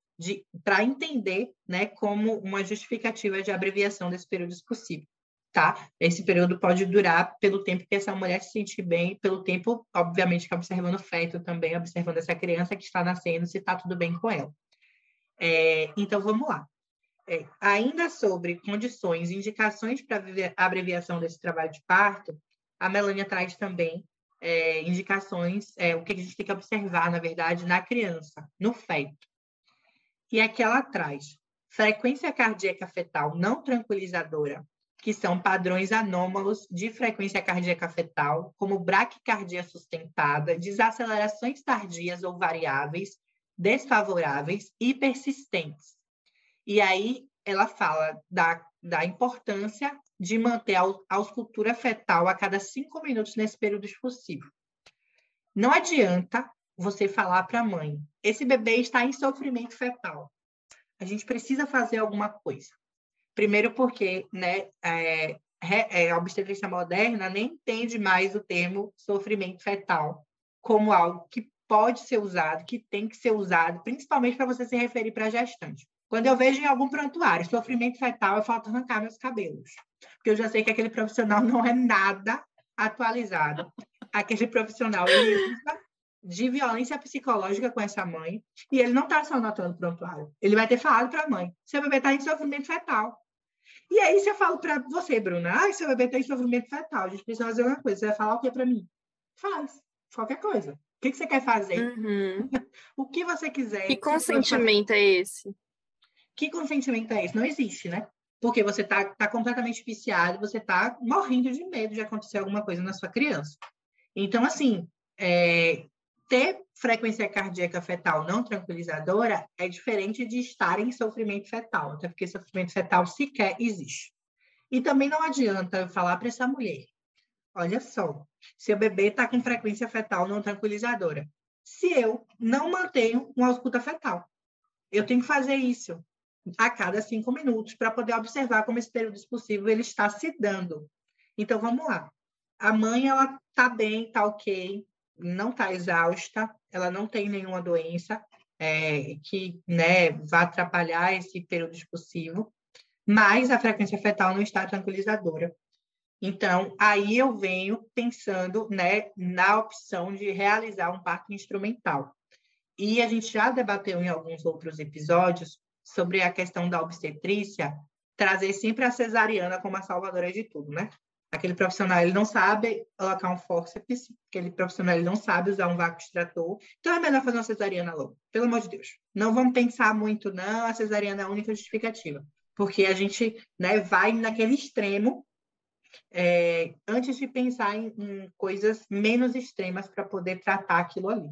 para entender né, como uma justificativa de abreviação desse período expulsivo tá? Esse período pode durar pelo tempo que essa mulher se sentir bem, pelo tempo, obviamente, que observando o feto também, observando essa criança que está nascendo, se está tudo bem com ela. É, então, vamos lá. É, ainda sobre condições, indicações para a abreviação desse trabalho de parto, a Melania traz também é, indicações, é, o que a gente tem que observar, na verdade, na criança, no feto. E aqui ela traz frequência cardíaca fetal não tranquilizadora que são padrões anômalos de frequência cardíaca fetal, como braquicardia sustentada, desacelerações tardias ou variáveis, desfavoráveis e persistentes. E aí ela fala da, da importância de manter a auscultura fetal a cada cinco minutos nesse período expulsivo. Não adianta você falar para a mãe, esse bebê está em sofrimento fetal. A gente precisa fazer alguma coisa. Primeiro porque né, é, é, a obstetrícia moderna nem entende mais o termo sofrimento fetal como algo que pode ser usado, que tem que ser usado, principalmente para você se referir para gestante. Quando eu vejo em algum prontuário sofrimento fetal, eu falo arrancar meus cabelos, porque eu já sei que aquele profissional não é nada atualizado. Aquele profissional ele usa de violência psicológica com essa mãe e ele não está só anotando prontuário. Ele vai ter falado para a mãe: seu bebê está em sofrimento fetal. E aí, se eu falo para você, Bruna, ah, seu bebê tem sofrimento fetal, a gente precisa fazer uma coisa. Você vai falar o que para mim? Faz, qualquer coisa. O que, que você quer fazer? Uhum. o que você quiser. Que consentimento é esse? Que consentimento é esse? Não existe, né? Porque você está tá completamente viciado, você está morrendo de medo de acontecer alguma coisa na sua criança. Então, assim, é, ter frequência cardíaca fetal não tranquilizadora é diferente de estar em sofrimento fetal, até porque sofrimento fetal sequer existe. E também não adianta eu falar para essa mulher: olha só, seu bebê está com frequência fetal não tranquilizadora. Se eu não mantenho uma ausculta fetal, eu tenho que fazer isso a cada cinco minutos para poder observar como esse período expulsivo ele está se dando. Então vamos lá. A mãe ela está bem, está ok, não está exausta, ela não tem nenhuma doença é, que né, vá atrapalhar esse período expulsivo, mas a frequência fetal não está tranquilizadora. Então, aí eu venho pensando né, na opção de realizar um parto instrumental. E a gente já debateu em alguns outros episódios sobre a questão da obstetrícia, trazer sempre a cesariana como a salvadora de tudo, né? Aquele profissional ele não sabe colocar um fórceps, aquele profissional ele não sabe usar um vácuo extrator, então é melhor fazer uma cesariana logo, pelo amor de Deus. Não vamos pensar muito, não, a cesariana é a única justificativa, porque a gente né, vai naquele extremo é, antes de pensar em, em coisas menos extremas para poder tratar aquilo ali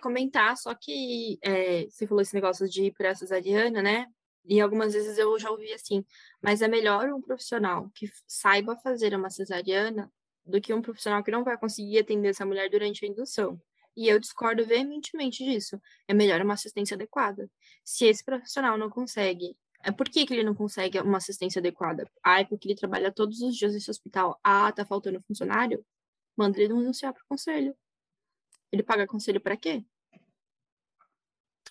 comentar, só que é, você falou esse negócio de ir para a cesariana, né? E algumas vezes eu já ouvi assim, mas é melhor um profissional que saiba fazer uma cesariana do que um profissional que não vai conseguir atender essa mulher durante a indução. E eu discordo veementemente disso. É melhor uma assistência adequada. Se esse profissional não consegue, é por que, que ele não consegue uma assistência adequada? Ah, é porque ele trabalha todos os dias nesse hospital. Ah, tá faltando funcionário? Manda ele denunciar para o conselho. Ele paga conselho para quê?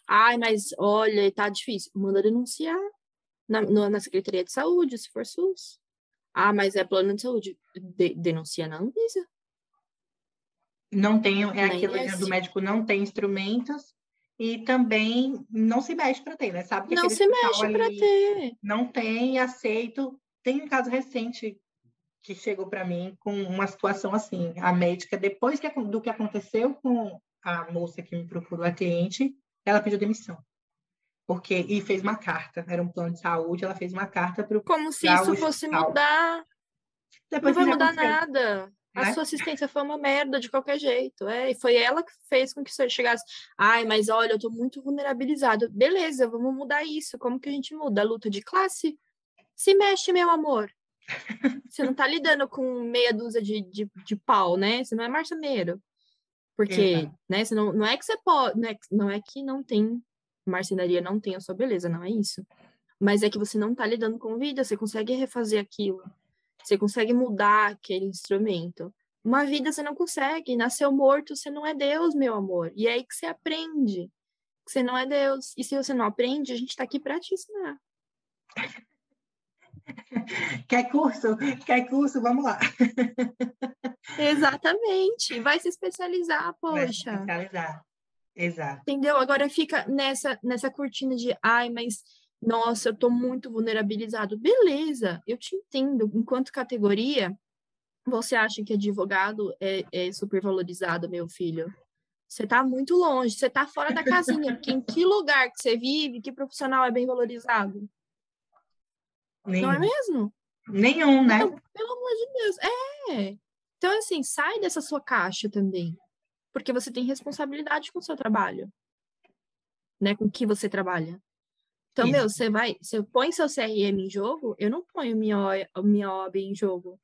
Ai, mas olha, tá difícil. Manda denunciar na, na Secretaria de Saúde, se for SUS. Ah, mas é plano de saúde. De, denuncia na Anvisa. Não tem, é Nem aquilo esse. do médico não tem instrumentos e também não se mexe para ter, né? Sabe que não se mexe para ter. Não tem, aceito. Tem um caso recente que chegou para mim com uma situação assim. A médica, depois que, do que aconteceu com a moça que me procurou, a cliente, ela pediu demissão. Porque, e fez uma carta, era um plano de saúde, ela fez uma carta para o. Como se isso fosse mudar. Depois não vai mudar nada. A né? sua assistência foi uma merda de qualquer jeito. É, e foi ela que fez com que você chegasse. Ai, mas olha, eu tô muito vulnerabilizado. Beleza, vamos mudar isso. Como que a gente muda? A luta de classe? Se mexe, meu amor. Você não tá lidando com meia dúzia de, de, de pau, né? Você não é marceneiro. Porque, né, você não, não é que você pode, não é, não é que não tem, marcenaria não tem a sua beleza, não é isso. Mas é que você não tá lidando com vida, você consegue refazer aquilo. Você consegue mudar aquele instrumento. Uma vida você não consegue, nasceu morto, você não é Deus, meu amor. E é aí que você aprende que você não é Deus. E se você não aprende, a gente está aqui para te ensinar. Quer curso? Quer curso? Vamos lá. Exatamente. Vai se especializar, poxa. Vai se especializar. Exato. Entendeu? Agora fica nessa, nessa cortina de, ai, mas nossa, eu tô muito vulnerabilizado. Beleza, eu te entendo. Enquanto categoria, você acha que advogado é, é supervalorizado, meu filho? Você tá muito longe, você tá fora da casinha, porque em que lugar que você vive, que profissional é bem valorizado? Nenhum. Não é mesmo? Nenhum, né? Então, pelo amor de Deus. É. Então, assim, sai dessa sua caixa também. Porque você tem responsabilidade com o seu trabalho. Né? Com o que você trabalha. Então, Isso. meu, você vai, você põe seu CRM em jogo, eu não ponho minha, minha OAB em jogo.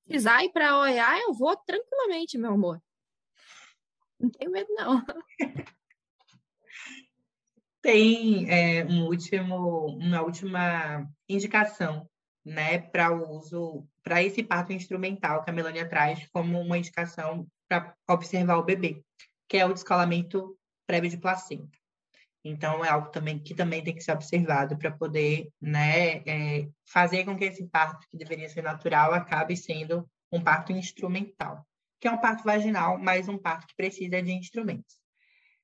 Se precisar ir para OEA, eu vou tranquilamente, meu amor. Não tenho medo, não. Tem é, um último, uma última indicação né, para o uso, para esse parto instrumental que a Melania traz como uma indicação para observar o bebê, que é o descolamento prévio de placenta. Então, é algo também que também tem que ser observado para poder né, é, fazer com que esse parto, que deveria ser natural, acabe sendo um parto instrumental, que é um parto vaginal, mas um parto que precisa de instrumentos.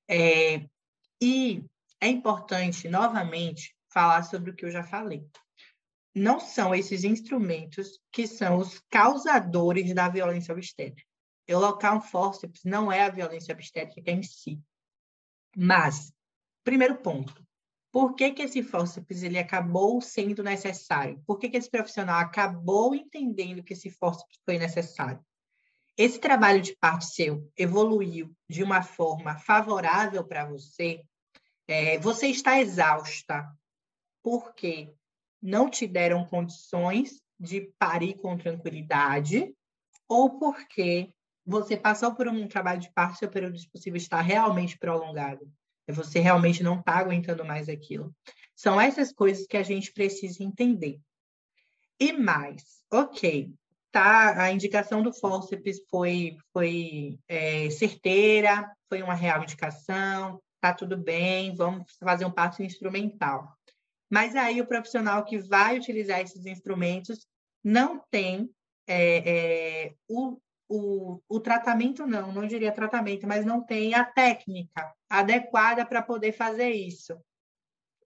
É, e é importante, novamente, falar sobre o que eu já falei. Não são esses instrumentos que são os causadores da violência obstétrica. Elocar um fórceps não é a violência obstétrica em si. Mas Primeiro ponto, por que, que esse fórceps ele acabou sendo necessário? Por que, que esse profissional acabou entendendo que esse fórceps foi necessário? Esse trabalho de parte seu evoluiu de uma forma favorável para você? É, você está exausta porque não te deram condições de parir com tranquilidade ou porque você passou por um trabalho de parte, seu período possível está realmente prolongado? Você realmente não está aguentando mais aquilo. São essas coisas que a gente precisa entender. E mais, ok, tá? A indicação do fórceps foi, foi é, certeira, foi uma real indicação, tá tudo bem, vamos fazer um passo instrumental. Mas aí o profissional que vai utilizar esses instrumentos não tem é, é, o, o, o tratamento não, não diria tratamento, mas não tem a técnica adequada para poder fazer isso.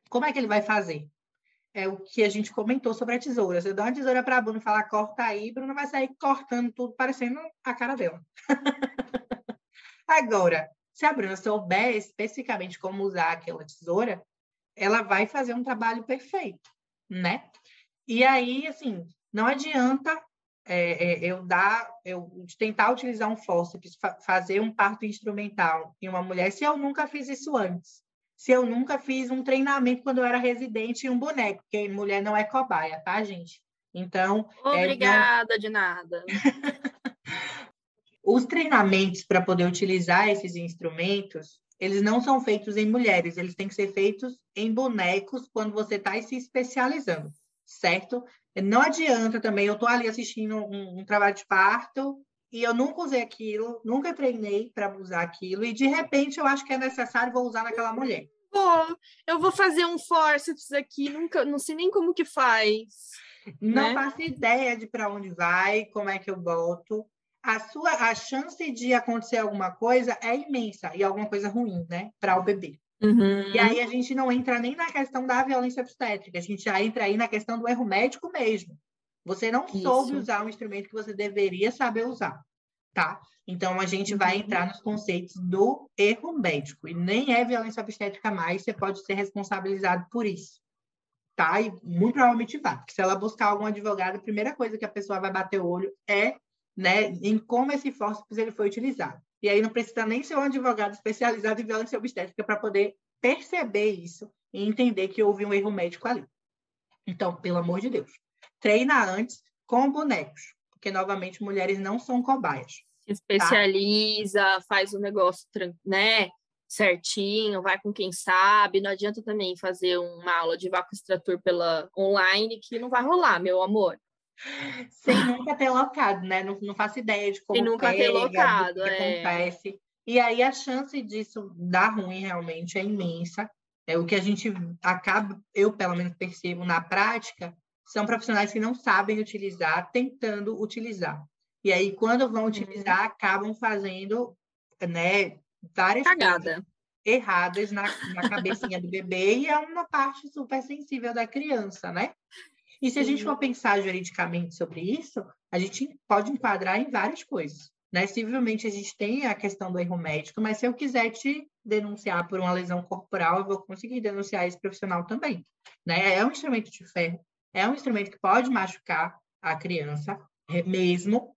Como é que ele vai fazer? É o que a gente comentou sobre a tesoura. Você dá uma tesoura para a Bruna e falar, corta aí, Bruna vai sair cortando tudo, parecendo a cara dela. Agora, se a Bruna souber especificamente como usar aquela tesoura, ela vai fazer um trabalho perfeito, né? E aí, assim, não adianta é, é, eu dar, eu tentar utilizar um fórceps, fa fazer um parto instrumental em uma mulher, se eu nunca fiz isso antes. Se eu nunca fiz um treinamento quando eu era residente em um boneco, porque mulher não é cobaia, tá, gente? Então. É, Obrigada, é, de nada. Os treinamentos para poder utilizar esses instrumentos, eles não são feitos em mulheres, eles têm que ser feitos em bonecos quando você está se especializando, certo? Não adianta também, eu estou ali assistindo um, um, trabalho de parto e eu nunca usei aquilo, nunca treinei para usar aquilo, e de repente eu acho que é necessário, vou usar naquela mulher. Pô, eu vou fazer um forceps aqui, nunca, não sei nem como que faz. Não né? faço ideia de para onde vai, como é que eu boto. A sua a chance de acontecer alguma coisa é imensa e alguma coisa ruim, né, para o bebê. Uhum. E aí a gente não entra nem na questão da violência obstétrica, a gente já entra aí na questão do erro médico mesmo. Você não Isso. soube usar um instrumento que você deveria saber usar, tá? Então a gente vai Uhum. entrar nos conceitos do erro médico e nem é violência obstétrica mais, você pode ser responsabilizado por isso. Tá? E muito provavelmente vai. Porque se ela buscar algum advogado, a primeira coisa que a pessoa vai bater o olho é, né, em como esse fórceps ele foi utilizado. E aí não precisa nem ser um advogado especializado em violência obstétrica para poder perceber isso e entender que houve um erro médico ali. Então, pelo amor de Deus, treina antes com bonecos, porque novamente mulheres não são cobaias. Se especializa, faz o negócio, né? Certinho, vai com quem sabe. Não adianta também fazer uma aula de vácuo extrator pela online que não vai rolar, meu amor. Sem nunca ter locado, né? Não, não faço ideia de como Sem nunca ter pega, do locado, que é. acontece. E aí a chance disso dar ruim realmente é imensa. É o que a gente acaba, eu pelo menos percebo na prática, são profissionais que não sabem utilizar, tentando utilizar. E aí, quando vão Uhum. utilizar, acabam fazendo né, várias coisas Cagada. erradas na, na cabecinha do bebê e é uma parte super sensível da criança, né? E se a gente Sim. for pensar juridicamente sobre isso, a gente pode enquadrar em várias coisas. Né? Civilmente, a gente tem a questão do erro médico, mas se eu quiser te denunciar por uma lesão corporal, eu vou conseguir denunciar esse profissional também. Né? É um instrumento de ferro, é um instrumento que pode machucar a criança é, mesmo,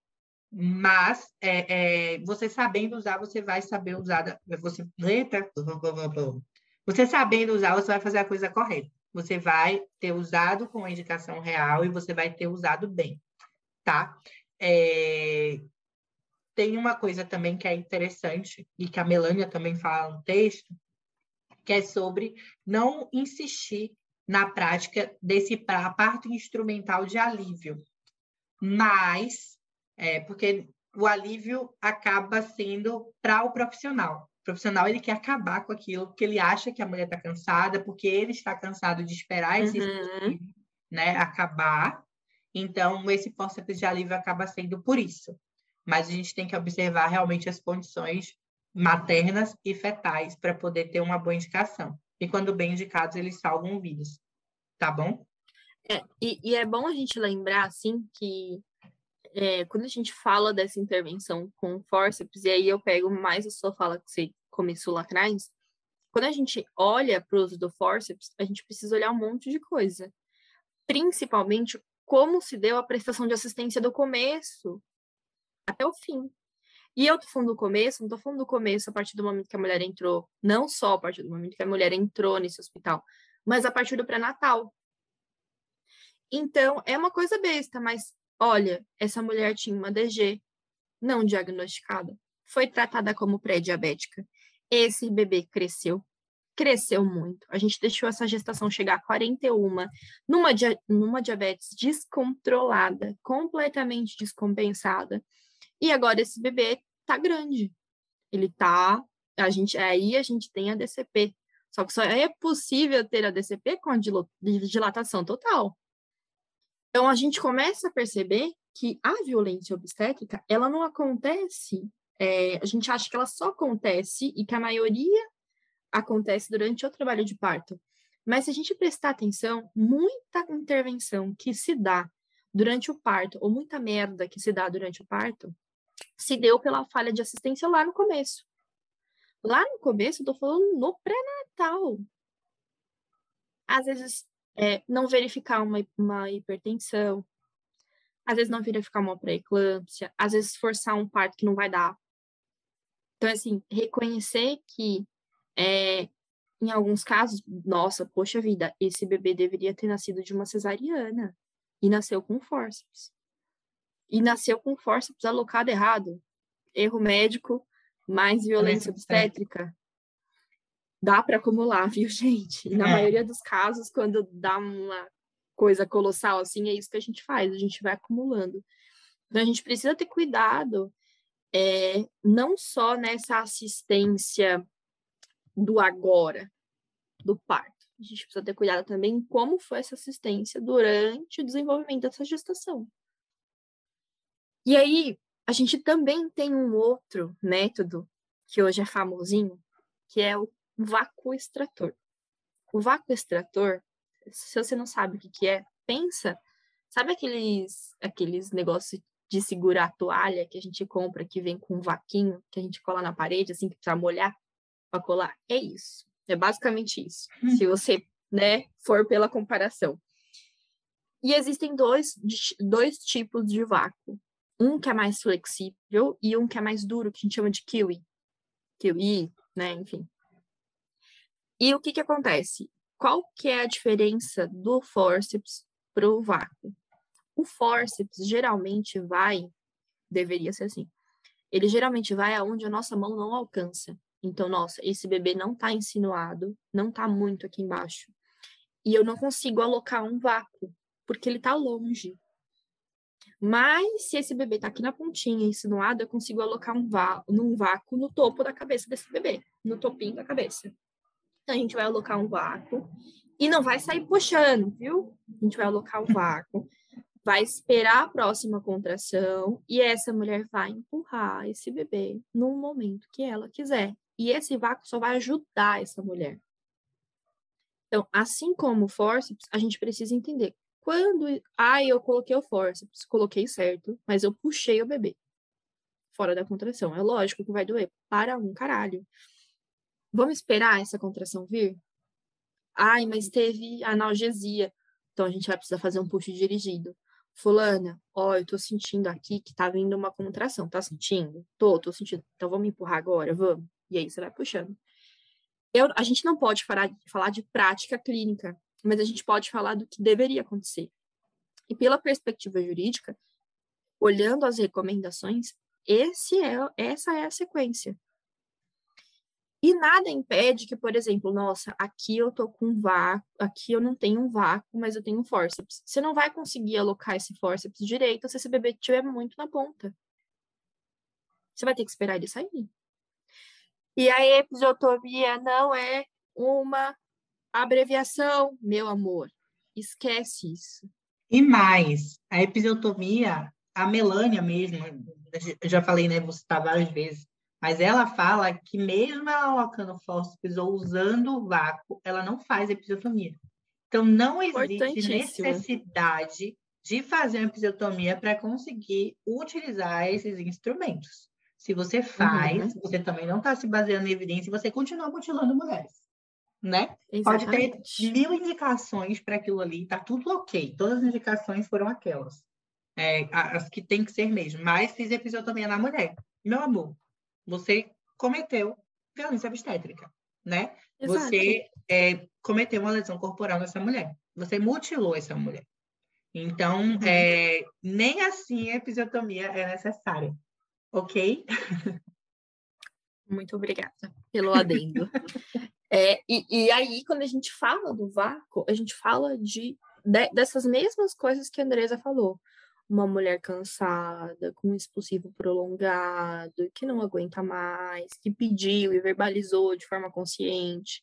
mas é, é, você sabendo usar, você vai saber usar. Você, eita, você sabendo usar, você vai fazer a coisa correta. Você vai ter usado com a indicação real e você vai ter usado bem, tá? É, Tem uma coisa também que é interessante e que a Melânia também fala no texto, que é sobre não insistir na prática desse parto instrumental de alívio, mas é, porque o alívio acaba sendo para o profissional. Profissional ele quer acabar com aquilo porque ele acha que a mulher está cansada, porque ele está cansado de esperar esse Uhum. né, acabar. Então, esse fórceps de alívio acaba sendo por isso. Mas a gente tem que observar realmente as condições maternas e fetais para poder ter uma boa indicação. E quando bem indicados, eles salvam vidas. Tá bom? É, e, e é bom a gente lembrar, assim, que é, quando a gente fala dessa intervenção com forceps, e aí eu pego mais a sua fala que você começou lá atrás, quando a gente olha para o uso do forceps, a gente precisa olhar um monte de coisa. Principalmente como se deu a prestação de assistência do começo até o fim. E eu tô falando do começo, não tô falando do começo a partir do momento que a mulher entrou, não só a partir do momento que a mulher entrou nesse hospital, mas a partir do pré-natal. Então, é uma coisa besta, mas olha, essa mulher tinha uma DG não diagnosticada, foi tratada como pré-diabética. Esse bebê cresceu, cresceu muito. A gente deixou essa gestação chegar a 41, numa, dia, numa diabetes descontrolada, completamente descompensada. E agora esse bebê tá grande. Ele tá, a gente aí a gente tem a DCP. Só que só é possível ter a DCP com a dilatação total. Então a gente começa a perceber que a violência obstétrica, ela não acontece, é, a gente acha que ela só acontece e que a maioria acontece durante o trabalho de parto. Mas se a gente prestar atenção, muita intervenção que se dá durante o parto, ou muita merda que se dá durante o parto, se deu pela falha de assistência lá no começo. Lá no começo, eu tô falando no pré-natal. Às vezes, é, não verificar uma, uma hipertensão, às vezes não verificar uma pré-eclâmpsia, às vezes forçar um parto que não vai dar. Então, assim, reconhecer que é, em alguns casos, nossa, poxa vida, esse bebê deveria ter nascido de uma cesariana e nasceu com forceps. E nasceu com forceps alocado errado. Erro médico, mais violência obstétrica. Dá para acumular, viu, gente? E na É. maioria dos casos, quando dá uma coisa colossal assim, é isso que a gente faz, a gente vai acumulando. Então a gente precisa ter cuidado é, não só nessa assistência do agora, do parto. A gente precisa ter cuidado também como foi essa assistência durante o desenvolvimento dessa gestação. E aí, a gente também tem um outro método que hoje é famosinho, que é o vácuo extrator. O vácuo extrator, se você não sabe o que, que é, pensa, sabe aqueles aqueles negócios de segurar a toalha que a gente compra que vem com um vaquinho que a gente cola na parede assim que precisa molhar para colar? É isso. É basicamente isso. Se você, né, for pela comparação. E existem dois, dois tipos de vácuo. Um que é mais flexível e um que é mais duro, que a gente chama de kiwi. Kiwi, né, enfim. E o que que acontece? Qual que é a diferença do forceps para o vácuo? O forceps geralmente vai, deveria ser assim, ele geralmente vai aonde a nossa mão não alcança. Então, nossa, esse bebê não está insinuado, não está muito aqui embaixo. E eu não consigo alocar um vácuo, porque ele está longe. Mas se esse bebê está aqui na pontinha, insinuado, eu consigo alocar um num vácuo no topo da cabeça desse bebê, no topinho da cabeça. Então, a gente vai alocar um vácuo e não vai sair puxando, viu? A gente vai alocar um vácuo, vai esperar a próxima contração e essa mulher vai empurrar esse bebê no momento que ela quiser. E esse vácuo só vai ajudar essa mulher. Então, assim como o forceps, a gente precisa entender quando, ah, eu coloquei o forceps, coloquei certo, mas eu puxei o bebê fora da contração. É lógico que vai doer para um caralho. Vamos esperar essa contração vir? Ai, mas teve analgesia. Então a gente vai precisar fazer um puxo dirigido. Fulana, ó, eu tô sentindo aqui que tá vindo uma contração. Tá sentindo? Tô, tô sentindo. Então vamos empurrar agora, vamos. E aí você vai puxando. Eu, a gente não pode falar, falar de prática clínica, mas a gente pode falar do que deveria acontecer. E pela perspectiva jurídica, olhando as recomendações, esse é, essa é a sequência. E nada impede que, por exemplo, nossa, aqui eu tô com vácuo, aqui eu não tenho um vácuo, mas eu tenho um forceps. Você não vai conseguir alocar esse forceps direito se esse bebê estiver muito na ponta. Você vai ter que esperar ele sair. E a episiotomia não é uma abreviação, meu amor. Esquece isso. E mais, a episiotomia, a Melânia mesmo, eu já falei, né, vou citar várias vezes, mas ela fala que mesmo ela alocando fórceps ou usando vácuo, ela não faz episiotomia. Então, não existe necessidade de fazer uma episiotomia para conseguir utilizar esses instrumentos. Se você faz, uhum. você também não está se baseando em evidência, você continua mutilando mulheres, né? Exatamente. Pode ter mil indicações para aquilo ali, tá tudo ok. Todas as indicações foram aquelas, é, as que tem que ser mesmo. Mas fiz episiotomia na mulher. Meu amor, você cometeu violência obstétrica, né? Exato. Você é, cometeu uma lesão corporal nessa mulher. Você mutilou essa mulher. Então, uhum. é, nem assim a episiotomia é necessária ok? Muito obrigada pelo adendo. é, e, e, aí, quando a gente fala do vácuo, a gente fala de, de, dessas mesmas coisas que a Andresa falou. Uma mulher cansada, com um expulsivo prolongado, que não aguenta mais, que pediu e verbalizou de forma consciente,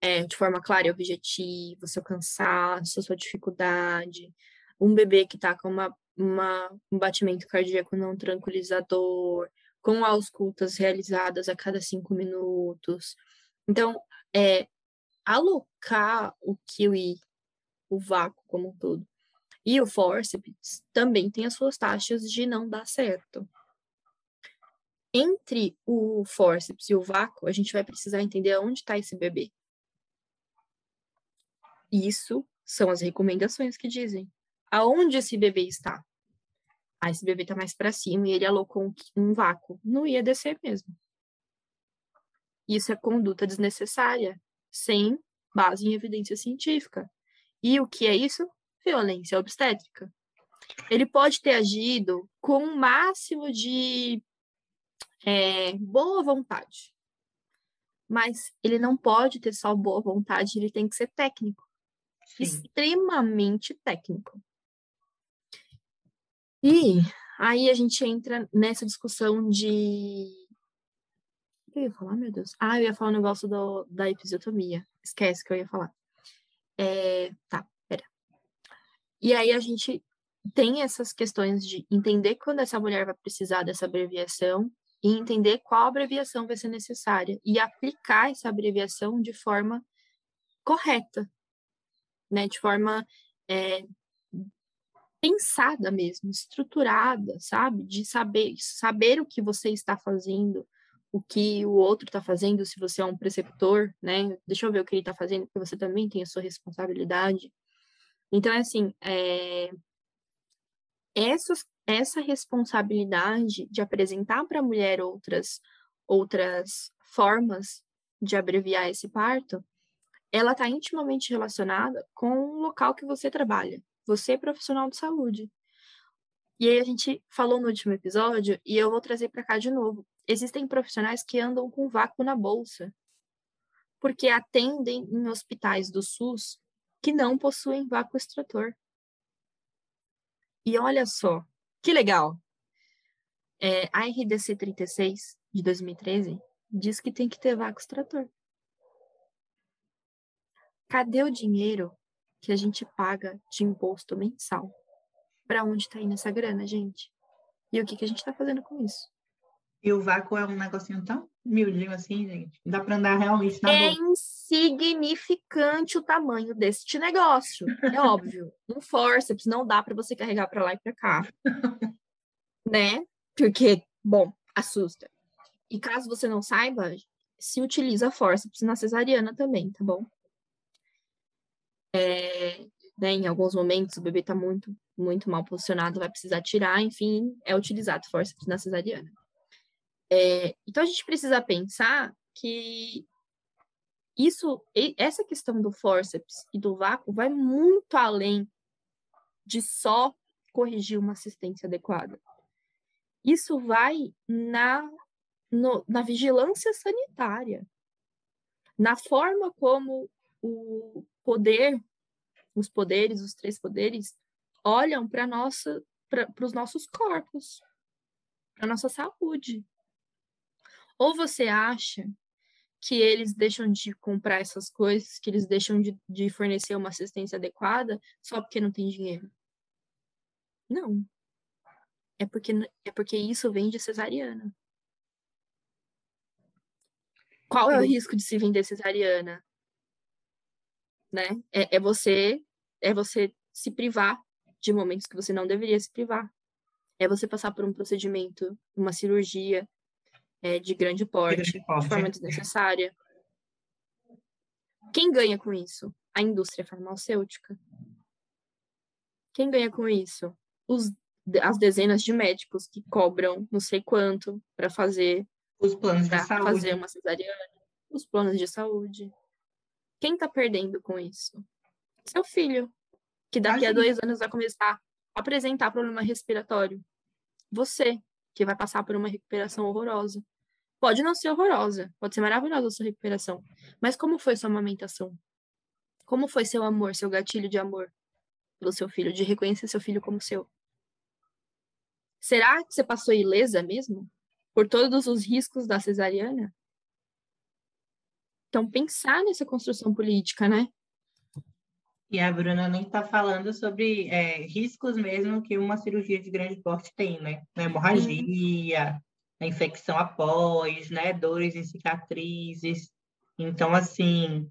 é, de forma clara e objetiva, seu cansaço, sua dificuldade. Um bebê que está com uma uma, um batimento cardíaco não tranquilizador, com auscultas realizadas a cada cinco minutos. Então, é, alocar o kiwi, o vácuo como um todo, e o forceps também tem as suas taxas de não dar certo. Entre o forceps e o vácuo, a gente vai precisar entender onde está esse bebê. Isso são as recomendações que dizem. Aonde esse bebê está? Ah, esse bebê tá mais para cima e ele alocou um, um vácuo. Não ia descer mesmo. Isso é conduta desnecessária, sem base em evidência científica. E o que é isso? Violência obstétrica. Ele pode ter agido com o um máximo de é, boa vontade. Mas ele não pode ter só boa vontade, ele tem que ser técnico. Sim. Extremamente técnico. E Aí a gente entra nessa discussão de. O que eu ia falar, meu Deus? Ah, eu ia falar um negócio do, da episiotomia. Esquece que eu ia falar. É... Tá. E aí a gente tem essas questões de entender quando essa mulher vai precisar dessa abreviação e entender qual abreviação vai ser necessária e aplicar essa abreviação de forma correta, né? De forma é, pensada mesmo, estruturada, sabe? De saber, saber o que você está fazendo, o que o outro está fazendo, se você é um preceptor, né? Deixa eu ver o que ele está fazendo, porque você também tem a sua responsabilidade. Então, é assim, é... Essas, essa responsabilidade de apresentar para a mulher outras, outras formas de abreviar esse parto, ela está intimamente relacionada com o local que você trabalha. Você é profissional de saúde. E aí a gente falou no último episódio e eu vou trazer para cá de novo. Existem profissionais que andam com vácuo na bolsa, porque atendem em hospitais do SUS que não possuem vácuo extrator. E olha só, que legal. É, a RDC 36 de 2013 diz que tem que ter vácuo extrator. Cadê o dinheiro que a gente paga de imposto mensal? Para onde está indo essa grana, gente? E o que, que a gente está fazendo com isso? E o vácuo é um negocinho tão miudinho assim, gente. Dá para andar realmente na É insignificante o tamanho deste negócio. É óbvio. Um forceps não dá para você carregar para lá e para cá. né? Porque, bom, assusta. E caso você não saiba, se utiliza forceps na cesariana também, tá bom? É, né, em alguns momentos o bebê está muito, muito mal posicionado, vai precisar tirar, enfim, é utilizado forceps na cesariana. É, então a gente precisa pensar que isso, essa questão do forceps e do vácuo vai muito além de só corrigir uma assistência adequada. Isso vai na, no, na vigilância sanitária, na forma como o poder, os poderes, os três poderes, olham para nossa para os nossos corpos, para nossa saúde. Ou você acha que eles deixam de comprar essas coisas, que eles deixam de, de fornecer uma assistência adequada só porque não tem dinheiro? Não. É porque, é porque isso vem de cesariana. Qual é o risco de se vender cesariana? né? É, é você é você se privar de momentos que você não deveria se privar. É você passar por um procedimento, uma cirurgia é, de grande porte, de, porte, de forma desnecessária. Quem ganha com isso? A indústria farmacêutica. Quem ganha com isso? Os, as dezenas de médicos que cobram não sei quanto para fazer os planos de saúde. fazer uma cesariana, os planos de saúde. Quem está perdendo com isso? Seu filho, que daqui a dois anos vai começar a apresentar problema respiratório. Você, que vai passar por uma recuperação horrorosa. Pode não ser horrorosa, pode ser maravilhosa a sua recuperação. Mas como foi sua amamentação? Como foi seu amor, seu gatilho de amor pelo seu filho, de reconhecer seu filho como seu? Será que você passou ilesa mesmo? Por todos os riscos da cesariana? Então, pensar nessa construção política, né? E a Bruna nem está falando sobre é, riscos mesmo que uma cirurgia de grande porte tem, né? A hemorragia, uhum. a infecção após, né? Dores em cicatrizes. Então, assim,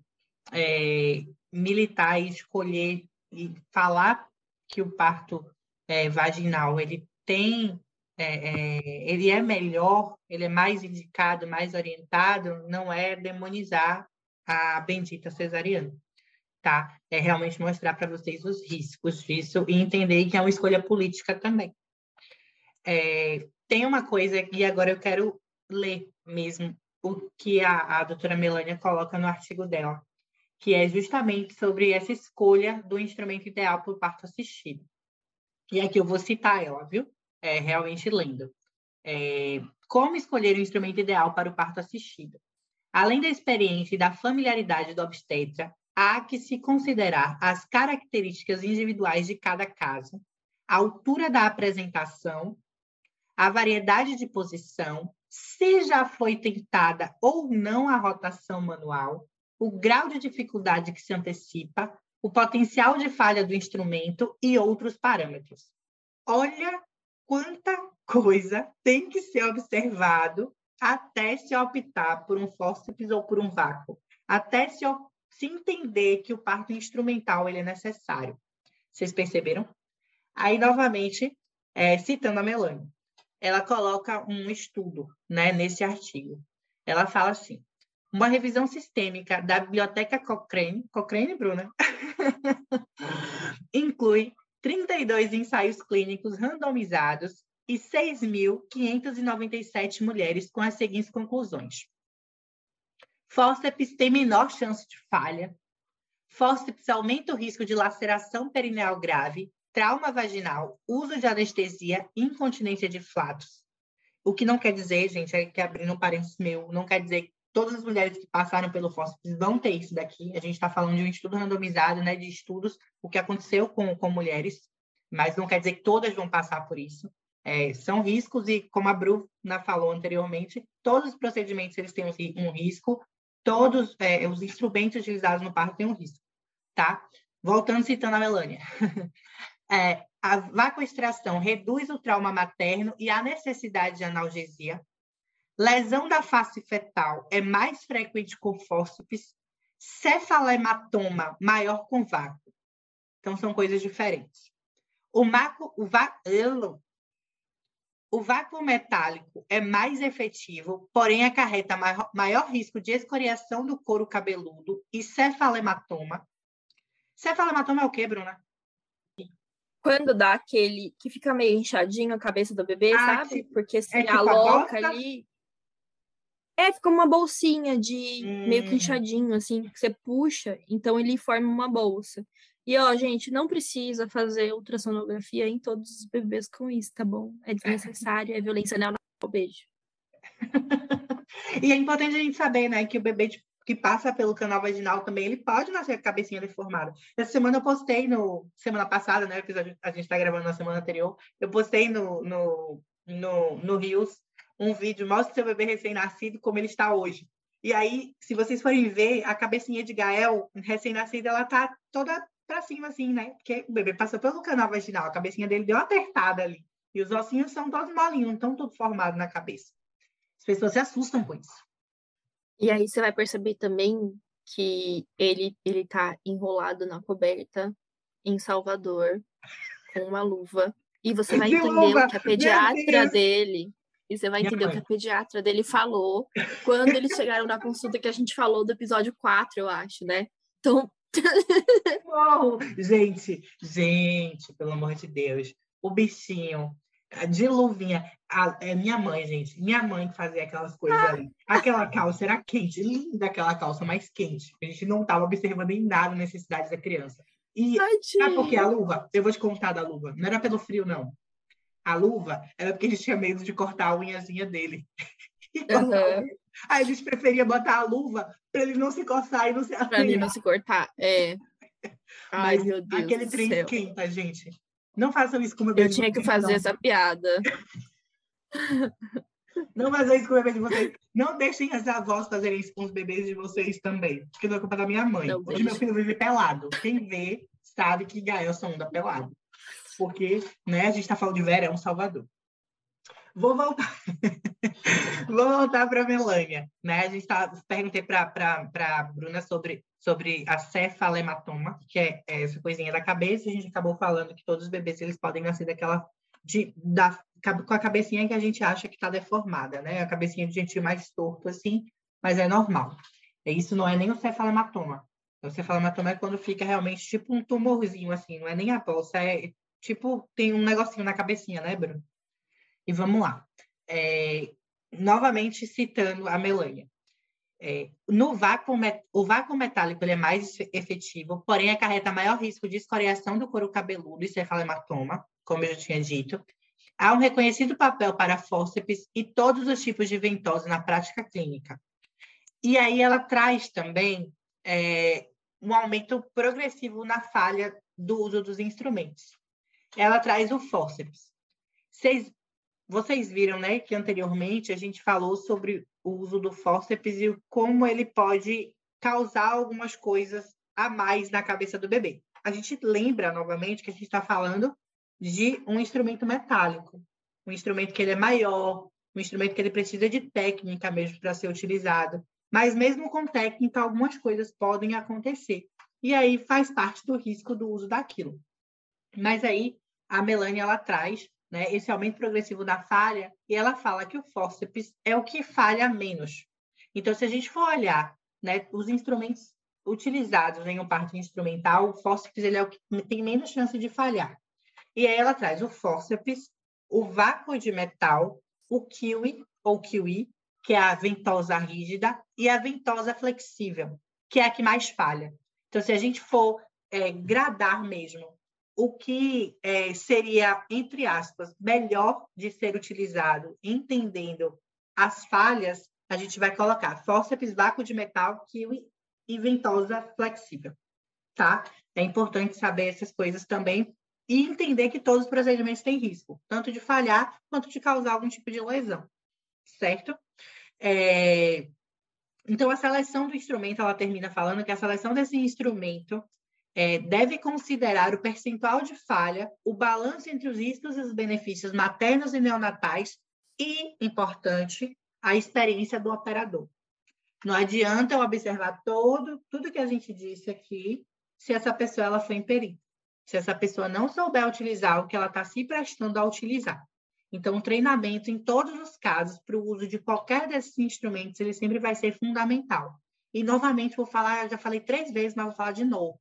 é, militar e escolher e falar que o parto é, vaginal ele tem é, é, ele é melhor, ele é mais indicado, mais orientado, não é demonizar a bendita cesariana, É realmente mostrar para vocês os riscos disso e entender que é uma escolha política também. É, tem uma coisa, e agora eu quero ler mesmo o que a, a doutora Melânia coloca no artigo dela, que é justamente sobre essa escolha do instrumento ideal para o parto assistido. E aqui eu vou citar ela, viu? é, realmente lendo. É, como escolher o instrumento ideal para o parto assistido? Além da experiência e da familiaridade do obstetra, há que se considerar as características individuais de cada caso, a altura da apresentação a variedade de posição, se já foi tentada ou não a rotação manual, o grau de dificuldade que se antecipa, o potencial de falha do instrumento e outros parâmetros. Olha quanta coisa tem que ser observado até se optar por um fórceps ou por um vácuo, até se, se entender que o parto instrumental ele é necessário. Vocês perceberam? Aí, novamente, é, citando a Melanie, ela coloca um estudo né, nesse artigo. Ela fala assim, uma revisão sistêmica da Biblioteca Cochrane, Cochrane, Bruna, inclui 32 ensaios clínicos randomizados e 6.597 mulheres com as seguintes conclusões. Fórceps tem menor chance de falha. Fórceps aumenta o risco de laceração perineal grave, trauma vaginal, uso de anestesia, incontinência de flatos. O que não quer dizer, gente, é que abrindo um parênteses meu, não quer dizer que todas as mulheres que passaram pelo fórceps vão ter isso daqui. A gente está falando de um estudo randomizado, né, de estudos, o que aconteceu com, com mulheres, mas não quer dizer que todas vão passar por isso. É, são riscos e, como a Bruna falou anteriormente, todos os procedimentos eles têm um risco, todos é, os instrumentos utilizados no parto têm um risco, tá? Voltando citando a Melânia. é, a vacoextração reduz o trauma materno e a necessidade de analgesia. Lesão da face fetal é mais frequente com fórceps. Cefalematoma maior com vácuo. Então, são coisas diferentes. O, maco, o, va, o vácuo metálico é mais efetivo, porém acarreta maior, risco de escoriação do couro cabeludo e cefalematoma. Cefalematoma é o quê, Bruna? Quando dá aquele que fica meio inchadinho a cabeça do bebê, ah, sabe? Porque se é tipo aloca ali. É, fica uma bolsinha de hum. meio que hum. inchadinho, assim, que você puxa, então ele forma uma bolsa. E, ó, gente, não precisa fazer ultrassonografia em todos os bebês com isso, tá bom? É desnecessário, é violência neonatal. Beijo. e é importante a gente saber, né, que o bebê que passa pelo canal vaginal também, ele pode nascer com a cabecinha deformada. Essa semana eu postei no... Semana passada, né, a gente está gravando na semana anterior, eu postei no, no, no, no Rios um vídeo, mostra seu bebê recém-nascido como ele está hoje. E aí, se vocês forem ver, a cabecinha de Gael, recém-nascida, ela tá toda para cima, assim, né? Porque o bebê passou pelo canal vaginal, a cabecinha dele deu uma apertada ali. E os ossinhos são todos molinhos, não estão tudo formados na cabeça. As pessoas se assustam com isso. E aí você vai perceber também que ele ele tá enrolado na coberta em Salvador com uma luva e você vai entender luva. o que a pediatra dele e você vai entender o que a pediatra dele falou quando eles chegaram na consulta que a gente falou do episódio 4, eu acho, né? Então, gente, gente, pelo amor de Deus, o bichinho de luvinha. A, é minha mãe, gente. Minha mãe que fazia aquelas coisas ah. ali. Aquela calça era quente, linda aquela calça, mais quente. A gente não estava observando em nada a necessidade da criança. E sabe por que a luva? Eu vou te contar da luva. Não era pelo frio, não. A luva era porque a gente tinha medo de cortar a unhazinha dele. Uhum. Aí a gente preferia botar a luva para ele não se coçar e não se Para ele não se cortar, é. Ai, Mas meu Deus aquele trem céu. esquenta, gente. Não façam isso com o bebê. Eu tinha que fazer não. essa piada. Não façam isso com o bebê de vocês. Não deixem as avós fazerem isso com os bebês de vocês também. Porque não é culpa da minha mãe. Não, Hoje meu filho vive pelado. Quem vê sabe que Gael só anda pelado. Porque né, a gente está falando de verão Salvador. Vou voltar. Vou voltar para a Melânia. Né? A gente tá, perguntei para a Bruna sobre, sobre a cefalematoma, que é, é essa coisinha da cabeça. A gente acabou falando que todos os bebês eles podem nascer daquela. De, da, com a cabecinha que a gente acha que está deformada, né? A cabecinha de gente mais torto assim, mas é normal. Isso não é nem o cefalematoma. O cefalematoma é quando fica realmente tipo um tumorzinho, assim, não é nem a bolsa, é tipo, tem um negocinho na cabecinha, né, Bruno? E vamos lá. É, novamente citando a Melania. É, no vácuo, o vácuo metálico ele é mais efetivo, porém acarreta maior risco de escoriação do couro cabeludo e cefalematoma, como eu já tinha dito. Há um reconhecido papel para fórceps e todos os tipos de ventose na prática clínica. E aí ela traz também é, um aumento progressivo na falha do uso dos instrumentos. Ela traz o fórceps. Vocês vocês viram, né, que anteriormente a gente falou sobre o uso do fórceps e como ele pode causar algumas coisas a mais na cabeça do bebê. A gente lembra novamente que a gente está falando de um instrumento metálico, um instrumento que ele é maior, um instrumento que ele precisa de técnica mesmo para ser utilizado. Mas mesmo com técnica, algumas coisas podem acontecer. E aí faz parte do risco do uso daquilo. Mas aí a Melania ela traz né, esse aumento progressivo da falha e ela fala que o fórceps é o que falha menos. Então, se a gente for olhar né, os instrumentos utilizados em um parto instrumental, o fórceps ele é o que tem menos chance de falhar. E aí ela traz o fórceps, o vácuo de metal, o kiwi ou kiwi, que é a ventosa rígida, e a ventosa flexível, que é a que mais falha. Então, se a gente for é, gradar mesmo o que é, seria, entre aspas, melhor de ser utilizado, entendendo as falhas, a gente vai colocar fórceps, vácuo de metal, kiwi e ventosa flexível, tá? É importante saber essas coisas também e entender que todos os procedimentos têm risco, tanto de falhar quanto de causar algum tipo de lesão, certo? É... Então, a seleção do instrumento, ela termina falando que a seleção desse instrumento é, deve considerar o percentual de falha, o balanço entre os riscos e os benefícios maternos e neonatais e, importante, a experiência do operador. Não adianta eu observar todo, tudo que a gente disse aqui se essa pessoa ela foi imperita se essa pessoa não souber utilizar o que ela está se prestando a utilizar. Então, o treinamento, em todos os casos, para o uso de qualquer desses instrumentos, ele sempre vai ser fundamental. E, novamente, vou falar, já falei três vezes, mas vou falar de novo.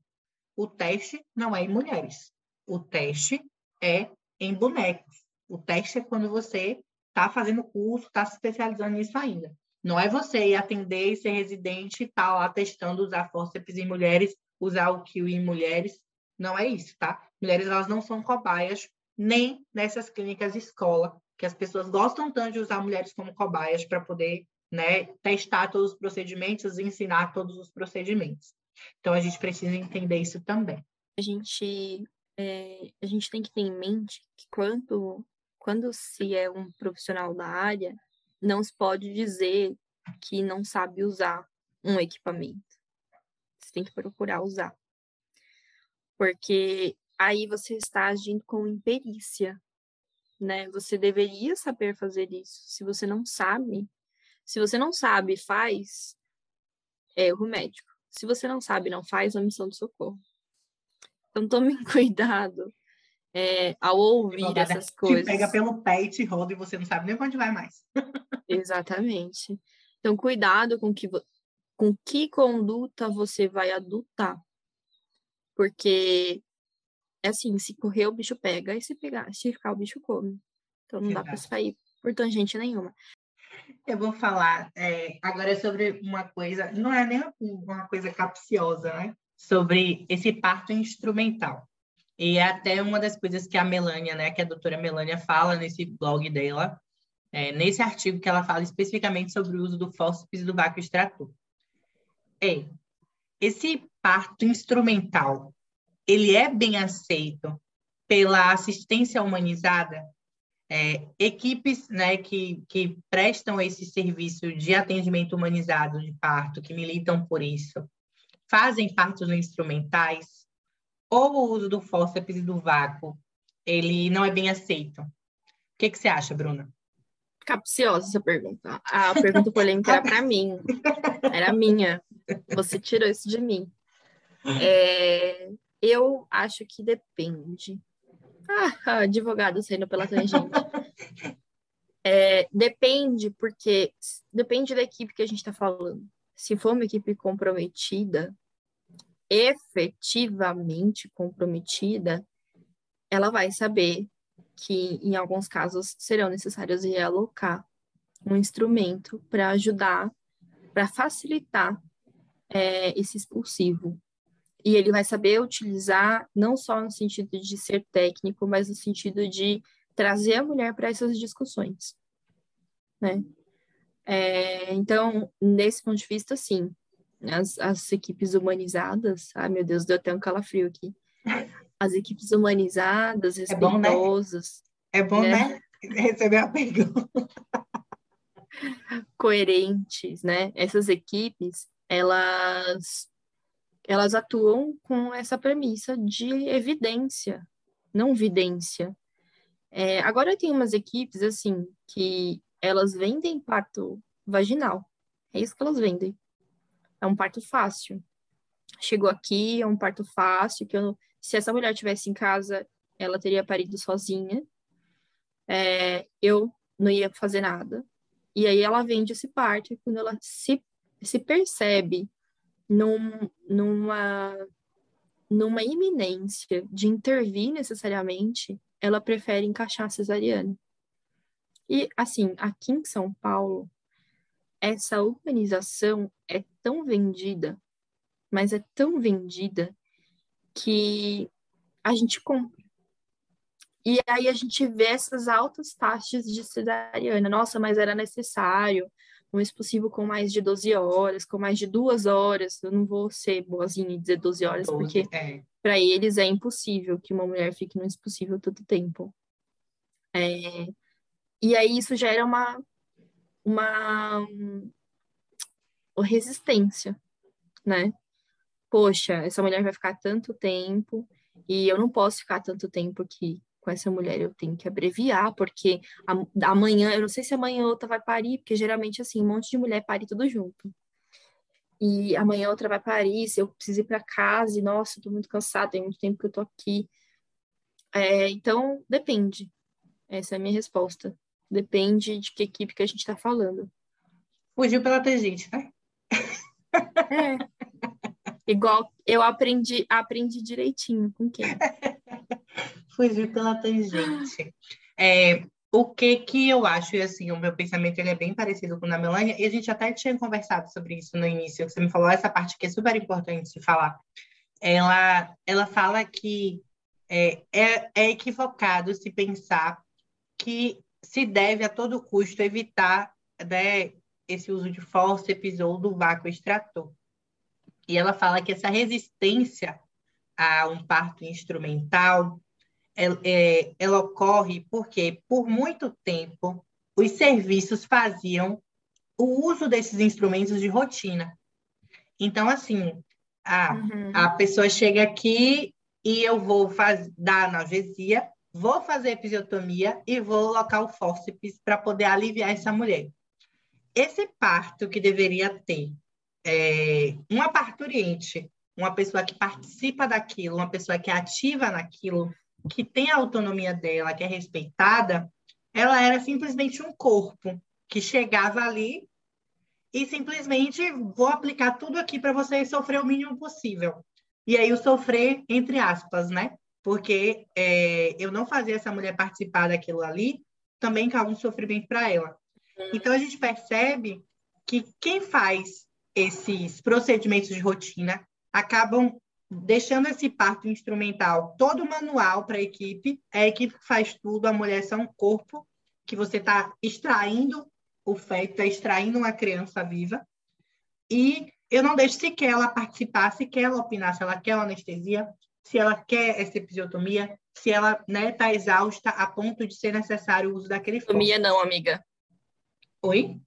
O teste não é em mulheres. O teste é em bonecos. O teste é quando você está fazendo curso, está se especializando nisso ainda. Não é você ir atender e ser residente e tá lá testando usar fórceps em mulheres, usar o kiwi em mulheres. Não é isso, tá? Mulheres, elas não são cobaias, nem nessas clínicas de escola, que as pessoas gostam tanto de usar mulheres como cobaias para poder né, testar todos os procedimentos e ensinar todos os procedimentos. Então, a gente precisa entender isso também. A gente, é, a gente tem que ter em mente que quando, quando se é um profissional da área, não se pode dizer que não sabe usar um equipamento. Você tem que procurar usar porque aí você está agindo com imperícia, né? Você deveria saber fazer isso. Se você não sabe, se você não sabe, faz, é erro médico. Se você não sabe, não faz, a missão de socorro. Então tome cuidado é, ao ouvir essas coisas. Te pega pelo pé e te roda e você não sabe nem onde vai mais. Exatamente. Então cuidado com que com que conduta você vai adotar. Porque, é assim, se correr, o bicho pega, e se pegar, se ficar, o bicho come. Então não dá para sair por tangente nenhuma. Eu vou falar é, agora sobre uma coisa, não é nem uma coisa capciosa, né? Sobre esse parto instrumental. E é até uma das coisas que a Melânia, né, que a doutora Melânia fala nesse blog dela, é, nesse artigo que ela fala especificamente sobre o uso do fórceps e do vácuo extrator. É, esse parto instrumental, ele é bem aceito pela assistência humanizada? É, equipes né, que, que prestam esse serviço de atendimento humanizado de parto, que militam por isso, fazem partos instrumentais? Ou o uso do fórceps e do vácuo, ele não é bem aceito? O que, que você acha, Bruna? Capciosa essa pergunta. A pergunta polêmica era para mim. Era minha. Você tirou isso de mim. É, eu acho que depende. Ah, advogado saindo pela tangente. É, depende, porque depende da equipe que a gente está falando. Se for uma equipe comprometida, efetivamente comprometida, ela vai saber que em alguns casos serão necessários realocar um instrumento para ajudar, para facilitar é, esse expulsivo. E ele vai saber utilizar não só no sentido de ser técnico, mas no sentido de trazer a mulher para essas discussões, né? É, então, nesse ponto de vista, sim, as, as equipes humanizadas, ai meu Deus, deu até um calafrio aqui. As equipes humanizadas, respeitosas. É bom, né? É bom, né? né? receber a pergunta. Coerentes, né? Essas equipes, elas elas atuam com essa premissa de evidência, não vidência. É, agora tem umas equipes assim que elas vendem parto vaginal. É isso que elas vendem. É um parto fácil. Chegou aqui, é um parto fácil, que eu, se essa mulher tivesse em casa, ela teria parido sozinha. É, eu não ia fazer nada. E aí ela vende esse parto, e quando ela se, se percebe num, numa, numa iminência de intervir necessariamente, ela prefere encaixar a cesariana. E, assim, aqui em São Paulo, essa humanização é tão vendida, mas é tão vendida que a gente compra. E aí a gente vê essas altas taxas de cesariana. Nossa, mas era necessário um expulsivo com mais de 12 horas, com mais de duas horas. Eu não vou ser boazinha e dizer 12 horas, 12, porque é. para eles é impossível que uma mulher fique no expulsivo todo tempo. É, e aí isso gera uma, uma, uma resistência, né? Poxa, essa mulher vai ficar tanto tempo e eu não posso ficar tanto tempo aqui com essa mulher, eu tenho que abreviar, porque amanhã, eu não sei se amanhã outra vai parir, porque geralmente, assim, um monte de mulher pare tudo junto. E amanhã outra vai parir, se eu preciso ir para casa, e nossa, eu tô muito cansada, tem muito tempo que eu tô aqui. É, então, depende. Essa é a minha resposta. Depende de que equipe que a gente está falando. Fugiu pela tangente, né? É. Igual eu aprendi, aprendi direitinho com quem. Fugiu pela tangente. É, o que que eu acho, e assim, o meu pensamento ele é bem parecido com o da Melania, e a gente até tinha conversado sobre isso no início, você me falou essa parte que é super importante de falar. Ela, ela fala que é, é, é equivocado se pensar que se deve a todo custo evitar né, esse uso de fórceps ou do vácuo extrator. E ela fala que essa resistência a um parto instrumental, ela, é, ela ocorre porque, por muito tempo, os serviços faziam o uso desses instrumentos de rotina. Então, assim, a, uhum. a pessoa chega aqui e eu vou faz, dar analgesia, vou fazer episiotomia e vou colocar o fórceps para poder aliviar essa mulher. Esse parto que deveria ter é, uma parturiente, uma pessoa que participa daquilo, uma pessoa que é ativa naquilo, que tem a autonomia dela, que é respeitada, ela era simplesmente um corpo que chegava ali e simplesmente vou aplicar tudo aqui para você sofrer o mínimo possível. E aí o sofrer entre aspas, né? porque é, eu não fazer essa mulher participar daquilo ali também causa um sofrimento para ela. Então a gente percebe que quem faz esses procedimentos de rotina acabam deixando esse parto instrumental todo manual para a equipe, é a equipe que faz tudo, a mulher é só um corpo que você está extraindo o feto, está extraindo uma criança viva, e eu não deixo sequer ela participar, sequer ela opinar se ela quer anestesia, se ela quer essa episiotomia, se ela está né, tá exausta a ponto de ser necessário o uso daquele Episiotomia não, amiga. Oi?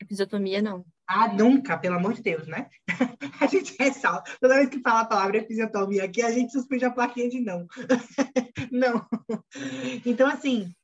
Episiotomia não. Ah, nunca, pelo amor de Deus, né? a gente ressalta. Toda vez que fala a palavra episiotomia aqui, a gente suspende a plaquinha de não. não. Então, assim,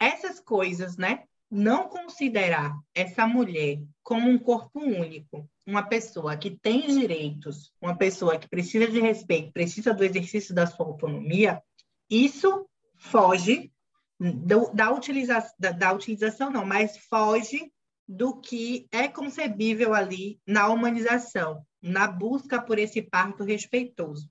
essas coisas, né? Não considerar essa mulher como um corpo único, uma pessoa que tem direitos, uma pessoa que precisa de respeito, precisa do exercício da sua autonomia, isso foge do, da, utiliza, da, da utilização, não, mas foge do que é concebível ali na humanização, na busca por esse parto respeitoso.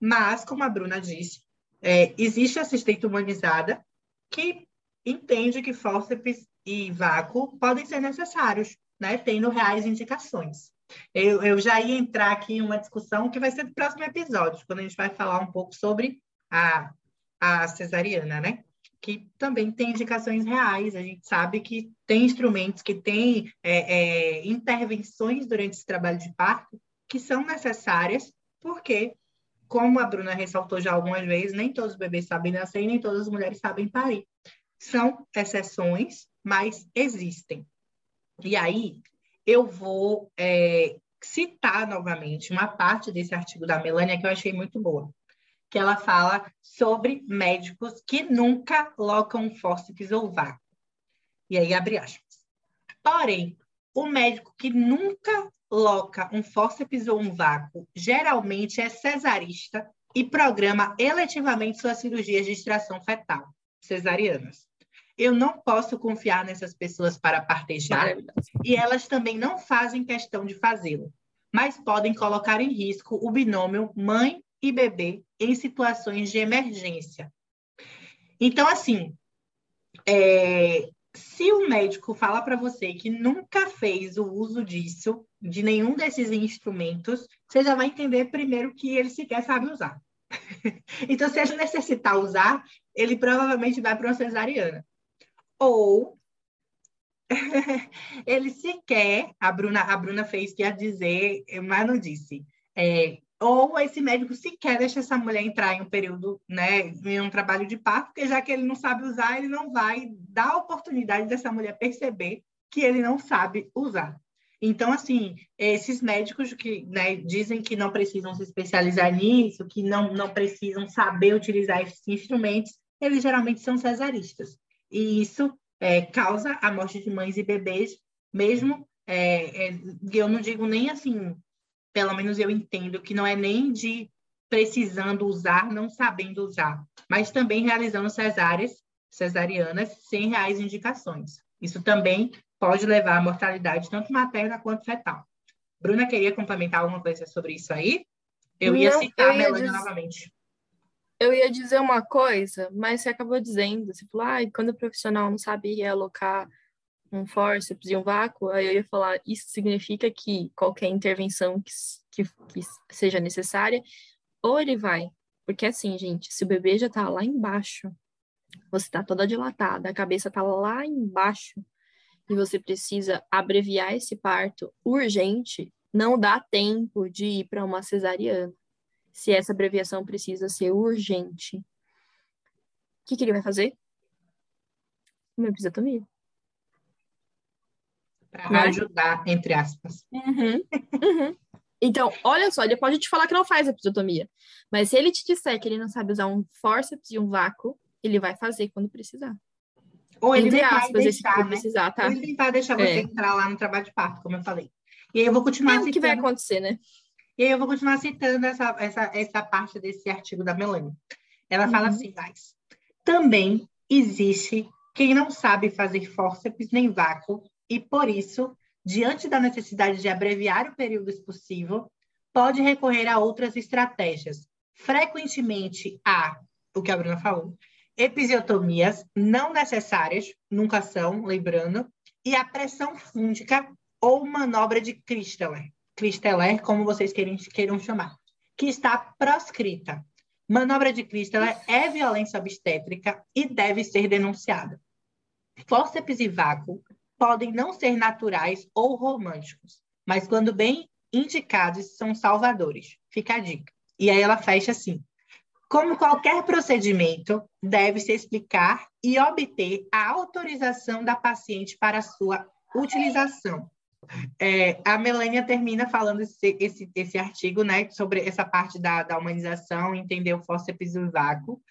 Mas, como a Bruna disse, é, existe assistente humanizada que entende que fórceps e vácuo podem ser necessários né, tendo reais indicações. Eu, eu já ia entrar aqui em uma discussão que vai ser do próximo episódio, quando a gente vai falar um pouco sobre a, a cesariana, né? Que também tem indicações reais. A gente sabe que tem instrumentos, que tem é, é, intervenções durante esse trabalho de parto que são necessárias, porque, como a Bruna ressaltou já algumas vezes, nem todos os bebês sabem nascer e nem todas as mulheres sabem parir. São exceções, mas existem. E aí, eu vou é, citar novamente uma parte desse artigo da Melania que eu achei muito boa, que ela fala sobre médicos que nunca locam fórceps ou vácuo. E aí, abre aspas. Porém, o médico que nunca loca um fórceps ou um vácuo geralmente é cesarista e programa eletivamente suas cirurgias de extração fetal, cesarianas. Eu não posso confiar nessas pessoas para partejar e elas também não fazem questão de fazê-lo, mas podem colocar em risco o binômio mãe e bebê em situações de emergência. Então, assim, é, se o médico fala para você que nunca fez o uso disso, de nenhum desses instrumentos, você já vai entender primeiro que ele sequer sabe usar. então, se ele necessitar usar, ele provavelmente vai para uma cesariana. Ou ele sequer, a Bruna, a Bruna fez que ia dizer, mas não disse. É, ou esse médico sequer deixa essa mulher entrar em um período, né, em um trabalho de parto, porque já que ele não sabe usar, ele não vai dar a oportunidade dessa mulher perceber que ele não sabe usar. Então, assim, esses médicos que né, dizem que não precisam se especializar nisso, que não, não precisam saber utilizar esses instrumentos, eles geralmente são cesaristas. E isso é, causa a morte de mães e bebês, mesmo, é, é, eu não digo nem assim, pelo menos eu entendo que não é nem de precisando usar, não sabendo usar, mas também realizando cesáreas, cesarianas sem reais indicações. Isso também pode levar à mortalidade tanto materna quanto fetal. Bruna queria complementar alguma coisa sobre isso aí? Eu ia não, citar eu ia a Melania novamente. Eu ia dizer uma coisa, mas você acabou dizendo, você falou, ah, quando o profissional não sabe realocar um forceps e um vácuo, aí eu ia falar, isso significa que qualquer intervenção que, que, que seja necessária, ou ele vai, porque assim, gente, se o bebê já tá lá embaixo, você tá toda dilatada, a cabeça tá lá embaixo, e você precisa abreviar esse parto urgente, não dá tempo de ir para uma cesariana. Se essa abreviação precisa ser urgente. O que, que ele vai fazer? Uma episiotomia para né? ajudar, entre aspas. Uhum, uhum. Então, olha só, ele pode te falar que não faz episiotomia, mas se ele te disser que ele não sabe usar um forceps e um vácuo, ele vai fazer quando precisar. Ou ele Entre aspas, vai deixar, né? precisar, tá? Ou ele vai deixar você é. entrar lá no trabalho de parto, como eu falei. E aí eu vou continuar é citando... o que vai acontecer, né? E aí eu vou continuar citando essa, essa, essa parte desse artigo da Melanie. Ela uhum. fala assim, mas também existe quem não sabe fazer fórceps nem vácuo e, por isso, diante da necessidade de abreviar o período expulsivo, pode recorrer a outras estratégias, frequentemente a, o que a Bruna falou, episiotomias não necessárias, nunca são, lembrando, e a pressão fúndica ou manobra de Christeller, Christeller, como vocês queiram, queiram chamar, que está proscrita. Manobra de Christeller é violência obstétrica e deve ser denunciada. Fórceps e vácuo podem não ser naturais ou românticos, mas quando bem indicados, são salvadores. Fica a dica. E aí ela fecha assim: como qualquer procedimento, deve-se explicar e obter a autorização da paciente para sua utilização. É, a Melania termina falando esse, esse, esse, artigo né, sobre essa parte da, da humanização, entender o fórceps e vácuo.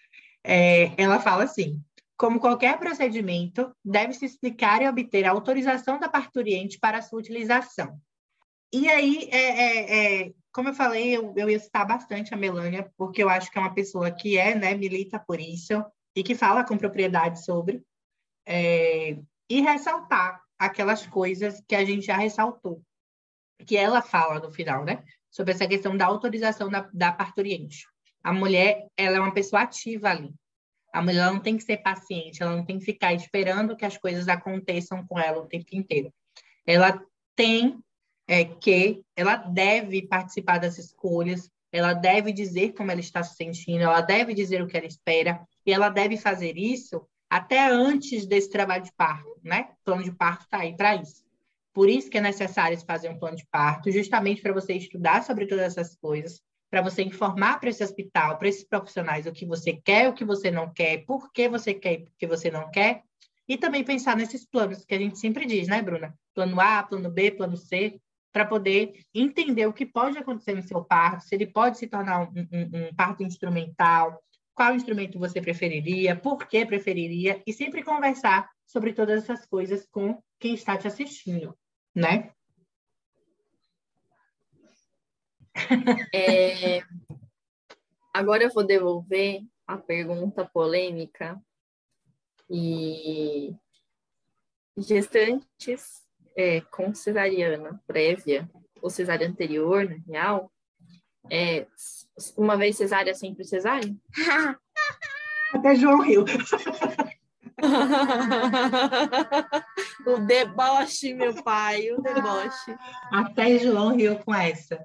É, ela fala assim: como qualquer procedimento, deve-se explicar e obter a autorização da parturiente para sua utilização. E aí, é, é, é, como eu falei, eu, eu ia citar bastante a Melânia, porque eu acho que é uma pessoa que é, né, milita por isso e que fala com propriedade sobre, é, e ressaltar aquelas coisas que a gente já ressaltou, que ela fala no final, né, sobre essa questão da autorização da, da parturiente. A mulher, ela é uma pessoa ativa ali. A mulher não tem que ser paciente, ela não tem que ficar esperando que as coisas aconteçam com ela o tempo inteiro. Ela tem é, que, ela deve participar das escolhas, ela deve dizer como ela está se sentindo, ela deve dizer o que ela espera, e ela deve fazer isso até antes desse trabalho de parto, né? O plano de parto está aí para isso. Por isso que é necessário fazer um plano de parto, justamente para você estudar sobre todas essas coisas, para você informar para esse hospital, para esses profissionais o que você quer, o que você não quer, por que você quer e por que você não quer, e também pensar nesses planos que a gente sempre diz, né, Bruna? Plano A, plano B, plano C, para poder entender o que pode acontecer no seu parto, se ele pode se tornar um, um, um parto instrumental, qual instrumento você preferiria, por que preferiria, e sempre conversar sobre todas essas coisas com quem está te assistindo, né? É... Agora eu vou devolver a pergunta polêmica e gestantes é, com cesariana prévia ou cesárea anterior, na real, é, uma vez cesárea, sempre cesárea? Até João riu. o deboche, meu pai, o deboche. Até João riu com essa.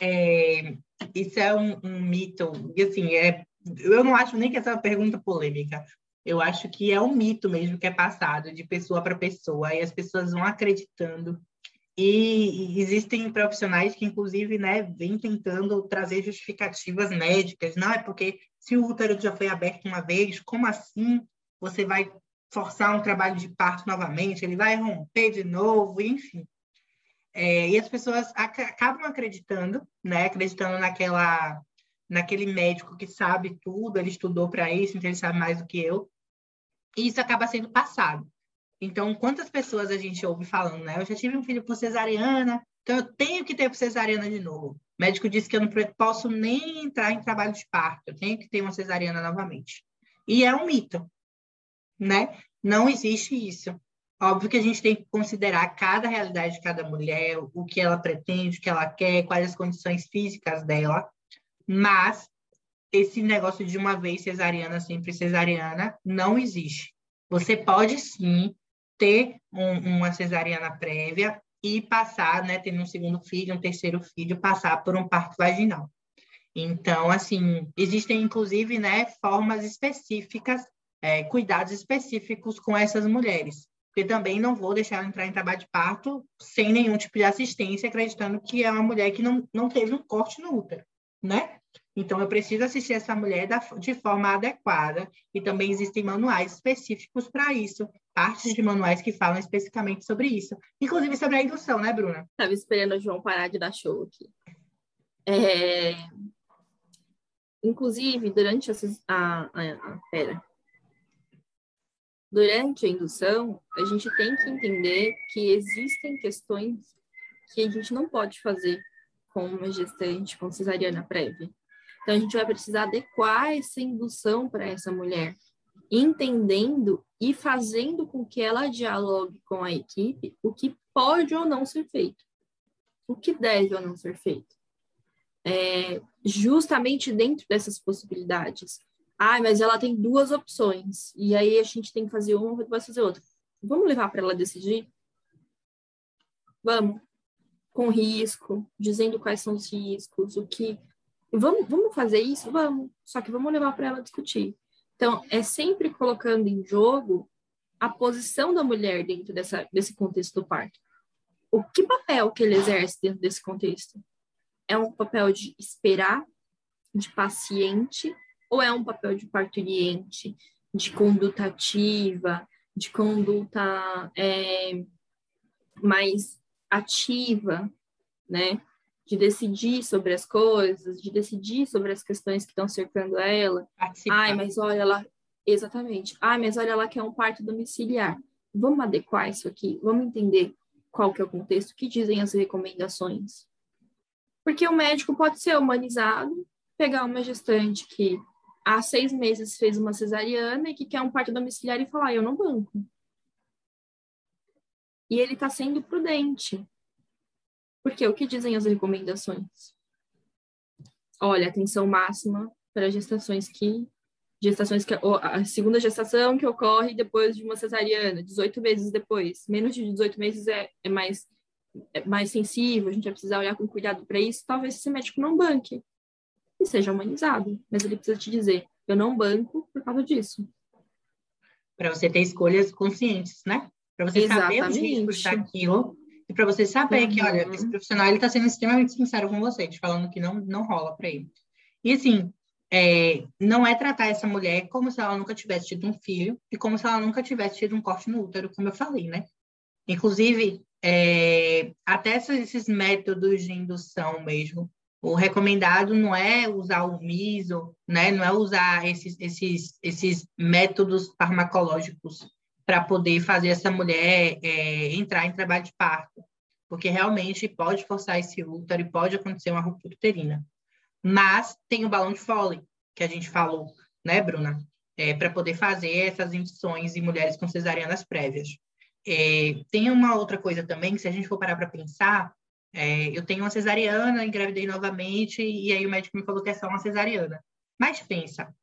É, isso é um, um, mito, e assim, é, eu não acho nem que essa é uma pergunta polêmica. Eu acho que é um mito mesmo que é passado de pessoa para pessoa, e as pessoas vão acreditando. E, existem profissionais que, inclusive, né, vêm tentando trazer justificativas médicas. Não é porque se o útero já foi aberto uma vez, como assim você vai forçar um trabalho de parto novamente? Ele vai romper de novo, enfim. É, e as pessoas ac acabam acreditando, né? Acreditando naquela, naquele médico que sabe tudo, ele estudou para isso, então ele sabe mais do que eu. E isso acaba sendo passado. Então, quantas pessoas a gente ouve falando, né? Eu já tive um filho por cesariana, então eu tenho que ter por cesariana de novo. O médico disse que eu não posso nem entrar em trabalho de parto, eu tenho que ter uma cesariana novamente. E é um mito, né? Não existe isso. Óbvio que a gente tem que considerar cada realidade de cada mulher, o que ela pretende, o que ela quer, quais as condições físicas dela, mas esse negócio de uma vez cesariana, sempre cesariana, não existe. Você pode sim ter um, uma cesariana prévia e passar, né, tendo um segundo filho, um terceiro filho, passar por um parto vaginal. Então, assim, existem inclusive, né, formas específicas, é, cuidados específicos com essas mulheres porque também não vou deixar ela entrar em trabalho de parto sem nenhum tipo de assistência, acreditando que é uma mulher que não, não teve um corte no útero, né? Então, eu preciso assistir essa mulher da, de forma adequada, e também existem manuais específicos para isso, partes de manuais que falam especificamente sobre isso, inclusive sobre a indução, né, Bruna? Estava esperando o João parar de dar show aqui. É... Inclusive, durante a, a, a, a, pera, durante a indução, a gente tem que entender que existem questões que a gente não pode fazer com uma gestante com cesariana prévia. Então, a gente vai precisar adequar essa indução para essa mulher, entendendo e fazendo com que ela dialogue com a equipe o que pode ou não ser feito, o que deve ou não ser feito. É, justamente dentro dessas possibilidades. Ah, mas ela tem duas opções. E aí a gente tem que fazer uma, depois fazer outra. Vamos levar para ela decidir? Vamos. Com risco, dizendo quais são os riscos, o que. Vamos, vamos fazer isso? Vamos. Só que vamos levar para ela discutir. Então, é sempre colocando em jogo a posição da mulher dentro dessa, desse contexto do parto. O que papel que ele exerce dentro desse contexto? É um papel de esperar, de paciente, ou é um papel de parturiente, de conduta ativa, de conduta é, mais ativa, né? De decidir sobre as coisas, de decidir sobre as questões que estão cercando ela. Participar. Ai, mas olha lá, exatamente. Ai, mas olha lá que é um parto domiciliar. Vamos adequar isso aqui, vamos entender qual que é o contexto, o que dizem as recomendações. Porque o médico pode ser humanizado, pegar uma gestante que há seis meses fez uma cesariana e que quer um parto domiciliar e falar, eu não banco. E ele está sendo prudente. Porque o que dizem as recomendações? Olha, atenção máxima para gestações que gestações que a segunda gestação que ocorre depois de uma cesariana, 18 meses depois. Menos de 18 meses é, é mais é mais sensível, a gente vai precisar olhar com cuidado para isso. Talvez esse médico não banque e seja humanizado. Mas ele precisa te dizer: eu não banco por causa disso. Para você ter escolhas conscientes, né? Para você Exatamente. saber riscos daquilo E para você saber uhum. que, olha, esse Uhum. profissional ele está sendo extremamente sincero com vocês, falando que não, não rola para ele. E assim, é, não é tratar essa mulher como se ela nunca tivesse tido um filho e como se ela nunca tivesse tido um corte no útero, como eu falei, né? Inclusive, é, até esses métodos de indução mesmo, o recomendado não é usar o miso, né? Não é usar esses, esses, esses métodos farmacológicos para poder fazer essa mulher é, entrar em trabalho de parto, porque realmente pode forçar esse útero e pode acontecer uma ruptura uterina. Mas tem o balão de Foley, que a gente falou, né, Bruna? É, para poder fazer essas induções em mulheres com cesarianas prévias. É, tem uma outra coisa também, que se a gente for parar para pensar, é, eu tenho uma cesariana, engravidei novamente, e aí o médico me falou que é só uma cesariana. Mas pensa,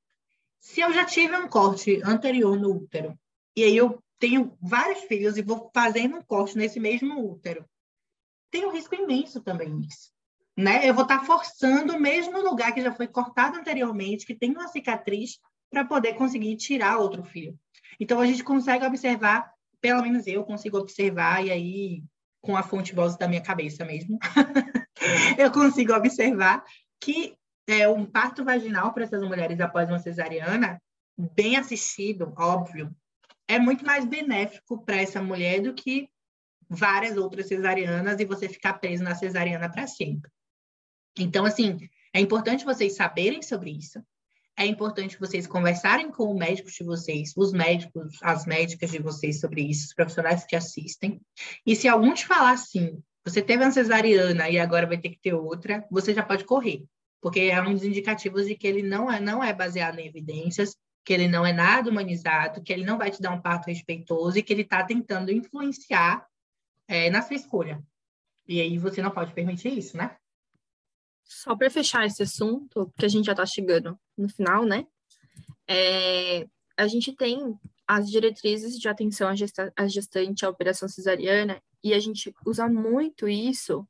se eu já tive um corte anterior no útero, e aí eu tenho vários filhos e vou fazendo um corte nesse mesmo útero, tem um risco imenso também nisso. Né? Eu vou estar forçando o mesmo lugar que já foi cortado anteriormente, que tem uma cicatriz, para poder conseguir tirar outro filho. Então, a gente consegue observar, pelo menos eu consigo observar, e aí, com a fonte voz da minha cabeça mesmo, eu consigo observar que é, um parto vaginal para essas mulheres após uma cesariana, bem assistido, óbvio, é muito mais benéfico para essa mulher do que várias outras cesarianas e você ficar preso na cesariana para sempre. Então, assim, é importante vocês saberem sobre isso. É importante vocês conversarem com os médicos de vocês, os médicos, as médicas de vocês sobre isso, os profissionais que te assistem. E se algum te falar assim, você teve uma cesariana e agora vai ter que ter outra, você já pode correr, porque é um dos indicativos de que ele não é, não é baseado em evidências, que ele não é nada humanizado, que ele não vai te dar um parto respeitoso e que ele está tentando influenciar é, na sua escolha. E aí você não pode permitir isso, né? Só para fechar esse assunto, porque a gente já está chegando no final, né? É, a gente tem as diretrizes de atenção à, gesta à gestante à operação cesariana, e a gente usa muito isso,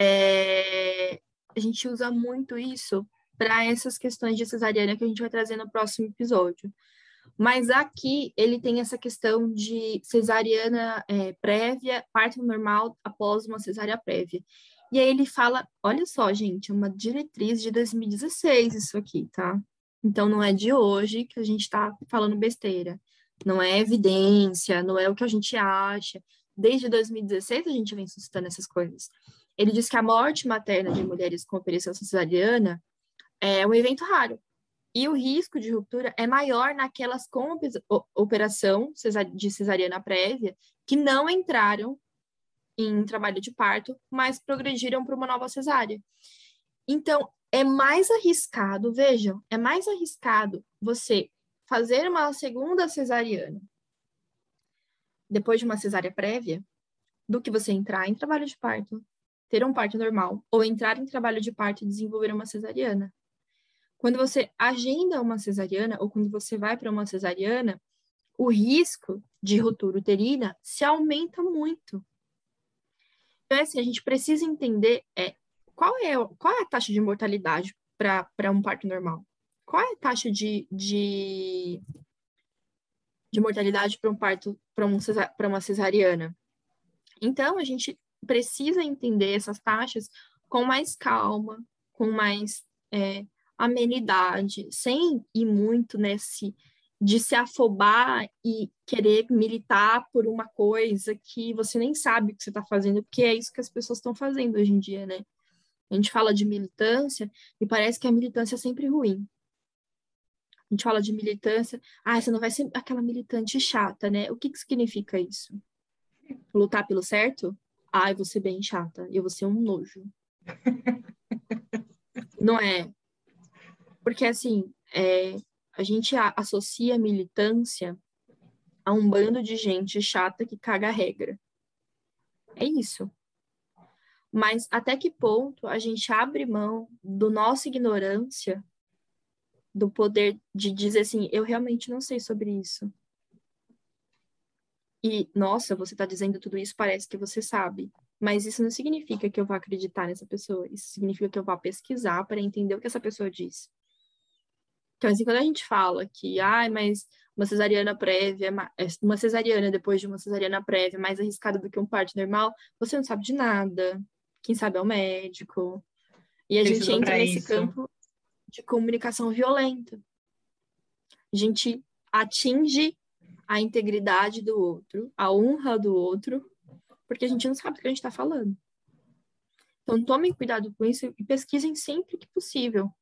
é, a gente usa muito isso para essas questões de cesariana que a gente vai trazer no próximo episódio. Mas aqui ele tem essa questão de cesariana é, prévia, parto normal após uma cesárea prévia. E aí ele fala, olha só, gente, é uma diretriz de 2016 isso aqui, tá? Então não é de hoje que a gente está falando besteira. Não é evidência, não é o que a gente acha. Desde 2016 a gente vem suscitando essas coisas. Ele diz que a morte materna de mulheres com operação cesariana é um evento raro. E o risco de ruptura é maior naquelas com operação de cesariana prévia que não entraram em trabalho de parto, mas progrediram para uma nova cesárea. Então, é mais arriscado, vejam, é mais arriscado você fazer uma segunda cesariana depois de uma cesárea prévia do que você entrar em trabalho de parto, ter um parto normal, ou entrar em trabalho de parto e desenvolver uma cesariana. Quando você agenda uma cesariana, ou quando você vai para uma cesariana, o risco de ruptura uterina se aumenta muito. Então, assim, a gente precisa entender é, qual, é, qual é a taxa de mortalidade para um parto normal? Qual é a taxa de, de, de mortalidade para um parto, para um uma cesariana? Então, a gente precisa entender essas taxas com mais calma, com mais é, amenidade, sem ir muito nesse de se afobar e querer militar por uma coisa que você nem sabe o que você está fazendo, porque é isso que as pessoas estão fazendo hoje em dia, né? A gente fala de militância e parece que a militância é sempre ruim. A gente fala de militância, ah, você não vai ser aquela militante chata, né? O que, que significa isso? Lutar pelo certo? Ah, eu vou ser bem chata, eu vou ser um nojo. não é? Porque, assim, é, a gente associa militância a um bando de gente chata que caga a regra. É isso. Mas até que ponto a gente abre mão do nossa ignorância, do poder de dizer assim, eu realmente não sei sobre isso. E, nossa, você está dizendo tudo isso, parece que você sabe. Mas isso não significa que eu vá acreditar nessa pessoa. Isso significa que eu vá pesquisar para entender o que essa pessoa diz. Então, assim, quando a gente fala que, ai, mas uma cesariana prévia, é uma cesariana depois de uma cesariana prévia é mais arriscada do que um parto normal, você não sabe de nada. Quem sabe é o médico. E a gente entra nesse isso. campo de comunicação violenta. A gente atinge a integridade do outro, a honra do outro, porque a gente não sabe do que a gente está falando. Então, tomem cuidado com isso e pesquisem sempre que possível.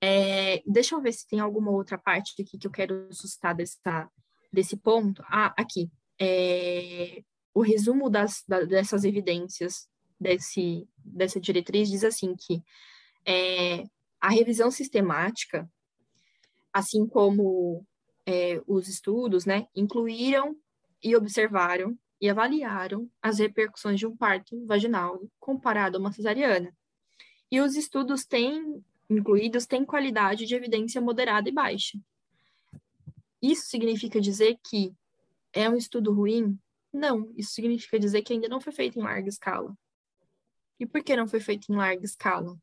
É, deixa eu ver se tem alguma outra parte aqui que eu quero suscitar dessa, desse ponto. Ah, aqui. É, o resumo das, da, dessas evidências desse, dessa diretriz diz assim que é, a revisão sistemática, assim como é, os estudos, né, incluíram e observaram e avaliaram as repercussões de um parto vaginal comparado a uma cesariana. E os estudos têm incluídos têm qualidade de evidência moderada e baixa. Isso significa dizer que é um estudo ruim? Não, isso significa dizer que ainda não foi feito em larga escala. E por que não foi feito em larga escala?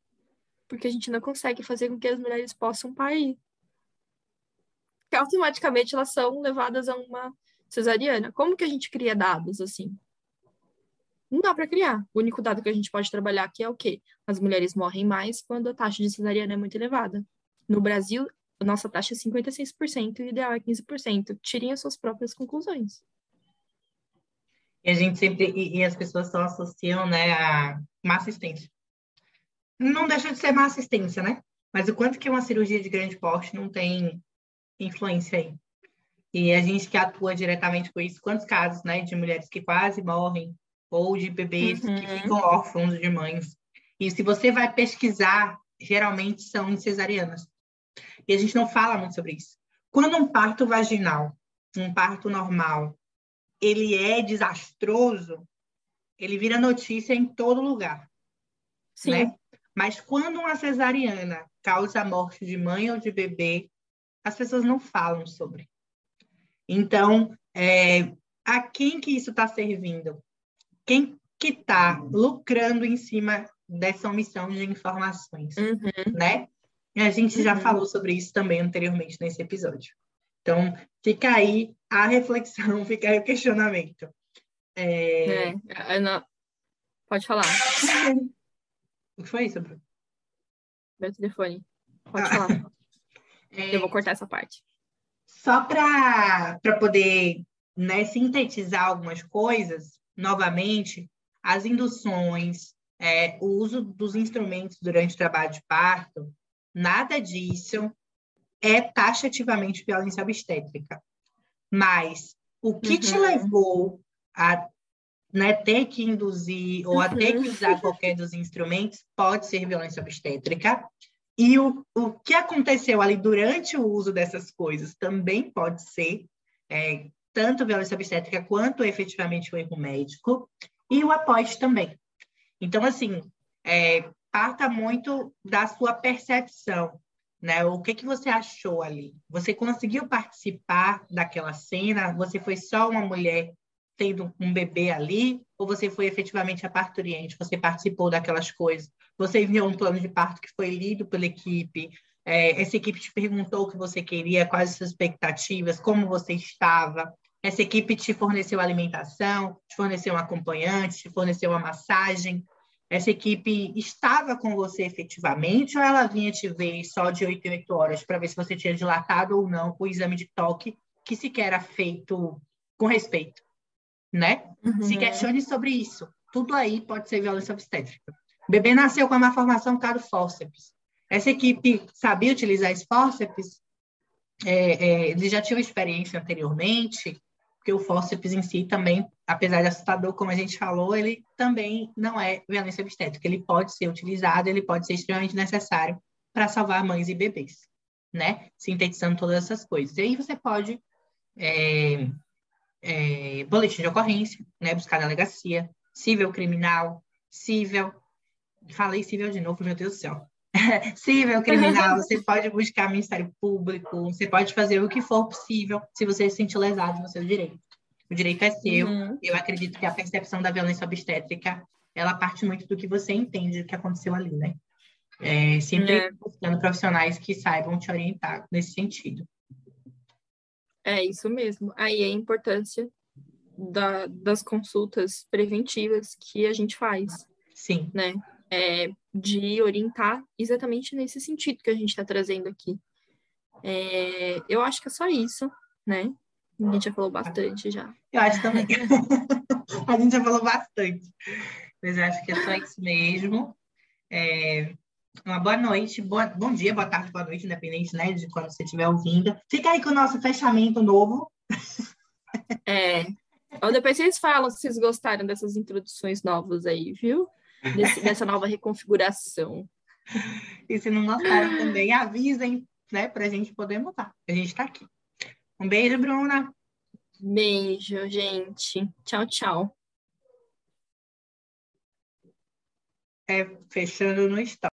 Porque a gente não consegue fazer com que as mulheres possam parir. Porque automaticamente elas são levadas a uma cesariana. Como que a gente cria dados assim? Não dá para criar. O único dado que a gente pode trabalhar aqui é o quê? As mulheres morrem mais quando a taxa de cesariana é muito elevada. No Brasil, a nossa taxa é 56% e o ideal é 15%. Tirem as suas próprias conclusões. E a gente sempre, e, e as pessoas só associam, né, a má assistência. Não deixa de ser má assistência, né? Mas o quanto que uma cirurgia de grande porte não tem influência aí? E a gente que atua diretamente com isso, quantos casos, né, de mulheres que quase morrem ou de bebês uhum. que ficam órfãos de mães. E se você vai pesquisar, geralmente são em cesarianas. E a gente não fala muito sobre isso. Quando um parto vaginal, um parto normal, ele é desastroso, ele vira notícia em todo lugar. Sim. Né? Mas quando uma cesariana causa a morte de mãe ou de bebê, as pessoas não falam sobre. Então, é, a quem que isso está servindo? Quem que está lucrando em cima dessa omissão de informações, uhum. né? E a gente uhum. já falou sobre isso também anteriormente nesse episódio. Então, fica aí a reflexão, fica aí o questionamento. É... é não... Pode falar. O que foi isso, Bruno? Meu telefone. Pode ah. falar. É... Eu vou cortar essa parte. Só para poder né, sintetizar algumas coisas, novamente, as induções, é, o uso dos instrumentos durante o trabalho de parto, nada disso é taxativamente violência obstétrica. Mas o que uhum. te levou a né, ter que induzir ou a ter que usar uhum. qualquer dos instrumentos pode ser violência obstétrica. E o, o que aconteceu ali durante o uso dessas coisas também pode ser é, tanto violência obstétrica quanto efetivamente o erro médico, e o após também. Então, assim, é, parta muito da sua percepção, né? O que, que você achou ali? Você conseguiu participar daquela cena? Você foi só uma mulher tendo um bebê ali? Ou você foi efetivamente a parturiente? Você participou daquelas coisas? Você enviou um plano de parto que foi lido pela equipe? É, essa equipe te perguntou o que você queria, quais as suas expectativas, como você estava? Essa equipe te forneceu alimentação, te forneceu um acompanhante, te forneceu uma massagem. Essa equipe estava com você efetivamente ou ela vinha te ver só de 8 em 8 horas para ver se você tinha dilatado ou não o exame de toque que sequer era feito com respeito, né? Uhum. Se questione sobre isso. Tudo aí pode ser violência obstétrica. O bebê nasceu com uma formação caro fórceps. Essa equipe sabia utilizar esse fórceps? É, é, eles já tinham experiência anteriormente? Porque o fórceps em si também, apesar de assustador, como a gente falou, ele também não é violência obstétrica. Ele pode ser utilizado, ele pode ser extremamente necessário para salvar mães e bebês, né? Sintetizando todas essas coisas. E aí você pode é, é, boletim de ocorrência, né? Buscar delegacia, civil criminal, civil. Falei civil de novo, meu Deus do céu. civil, criminal, você pode buscar Ministério Público, você pode fazer o que for possível se você se sentir lesado no seu direito. O direito é seu. Uhum. Eu acredito que a percepção da violência obstétrica, ela parte muito do que você entende do que aconteceu ali, né? É, sempre é. buscando profissionais que saibam te orientar nesse sentido. É isso mesmo. Aí a importância da, das consultas preventivas que a gente faz. Sim. Né? É, de orientar exatamente nesse sentido que a gente está trazendo aqui. É, eu acho que é só isso, né? A gente já falou bastante já. Eu acho também. a gente já falou bastante. Mas eu acho que é só isso mesmo. É, uma boa noite, boa, bom dia, boa tarde, boa noite, independente né, de quando você estiver ouvindo. Fica aí com o nosso fechamento novo. É. Ou depois vocês falam se vocês gostaram dessas introduções novas aí, viu? Desse, dessa nova reconfiguração. E se não gostaram também, avisem, né, para a gente poder mudar. A gente está aqui. Um beijo, Bruna. Beijo, gente. Tchau, tchau. É, fechando no estado.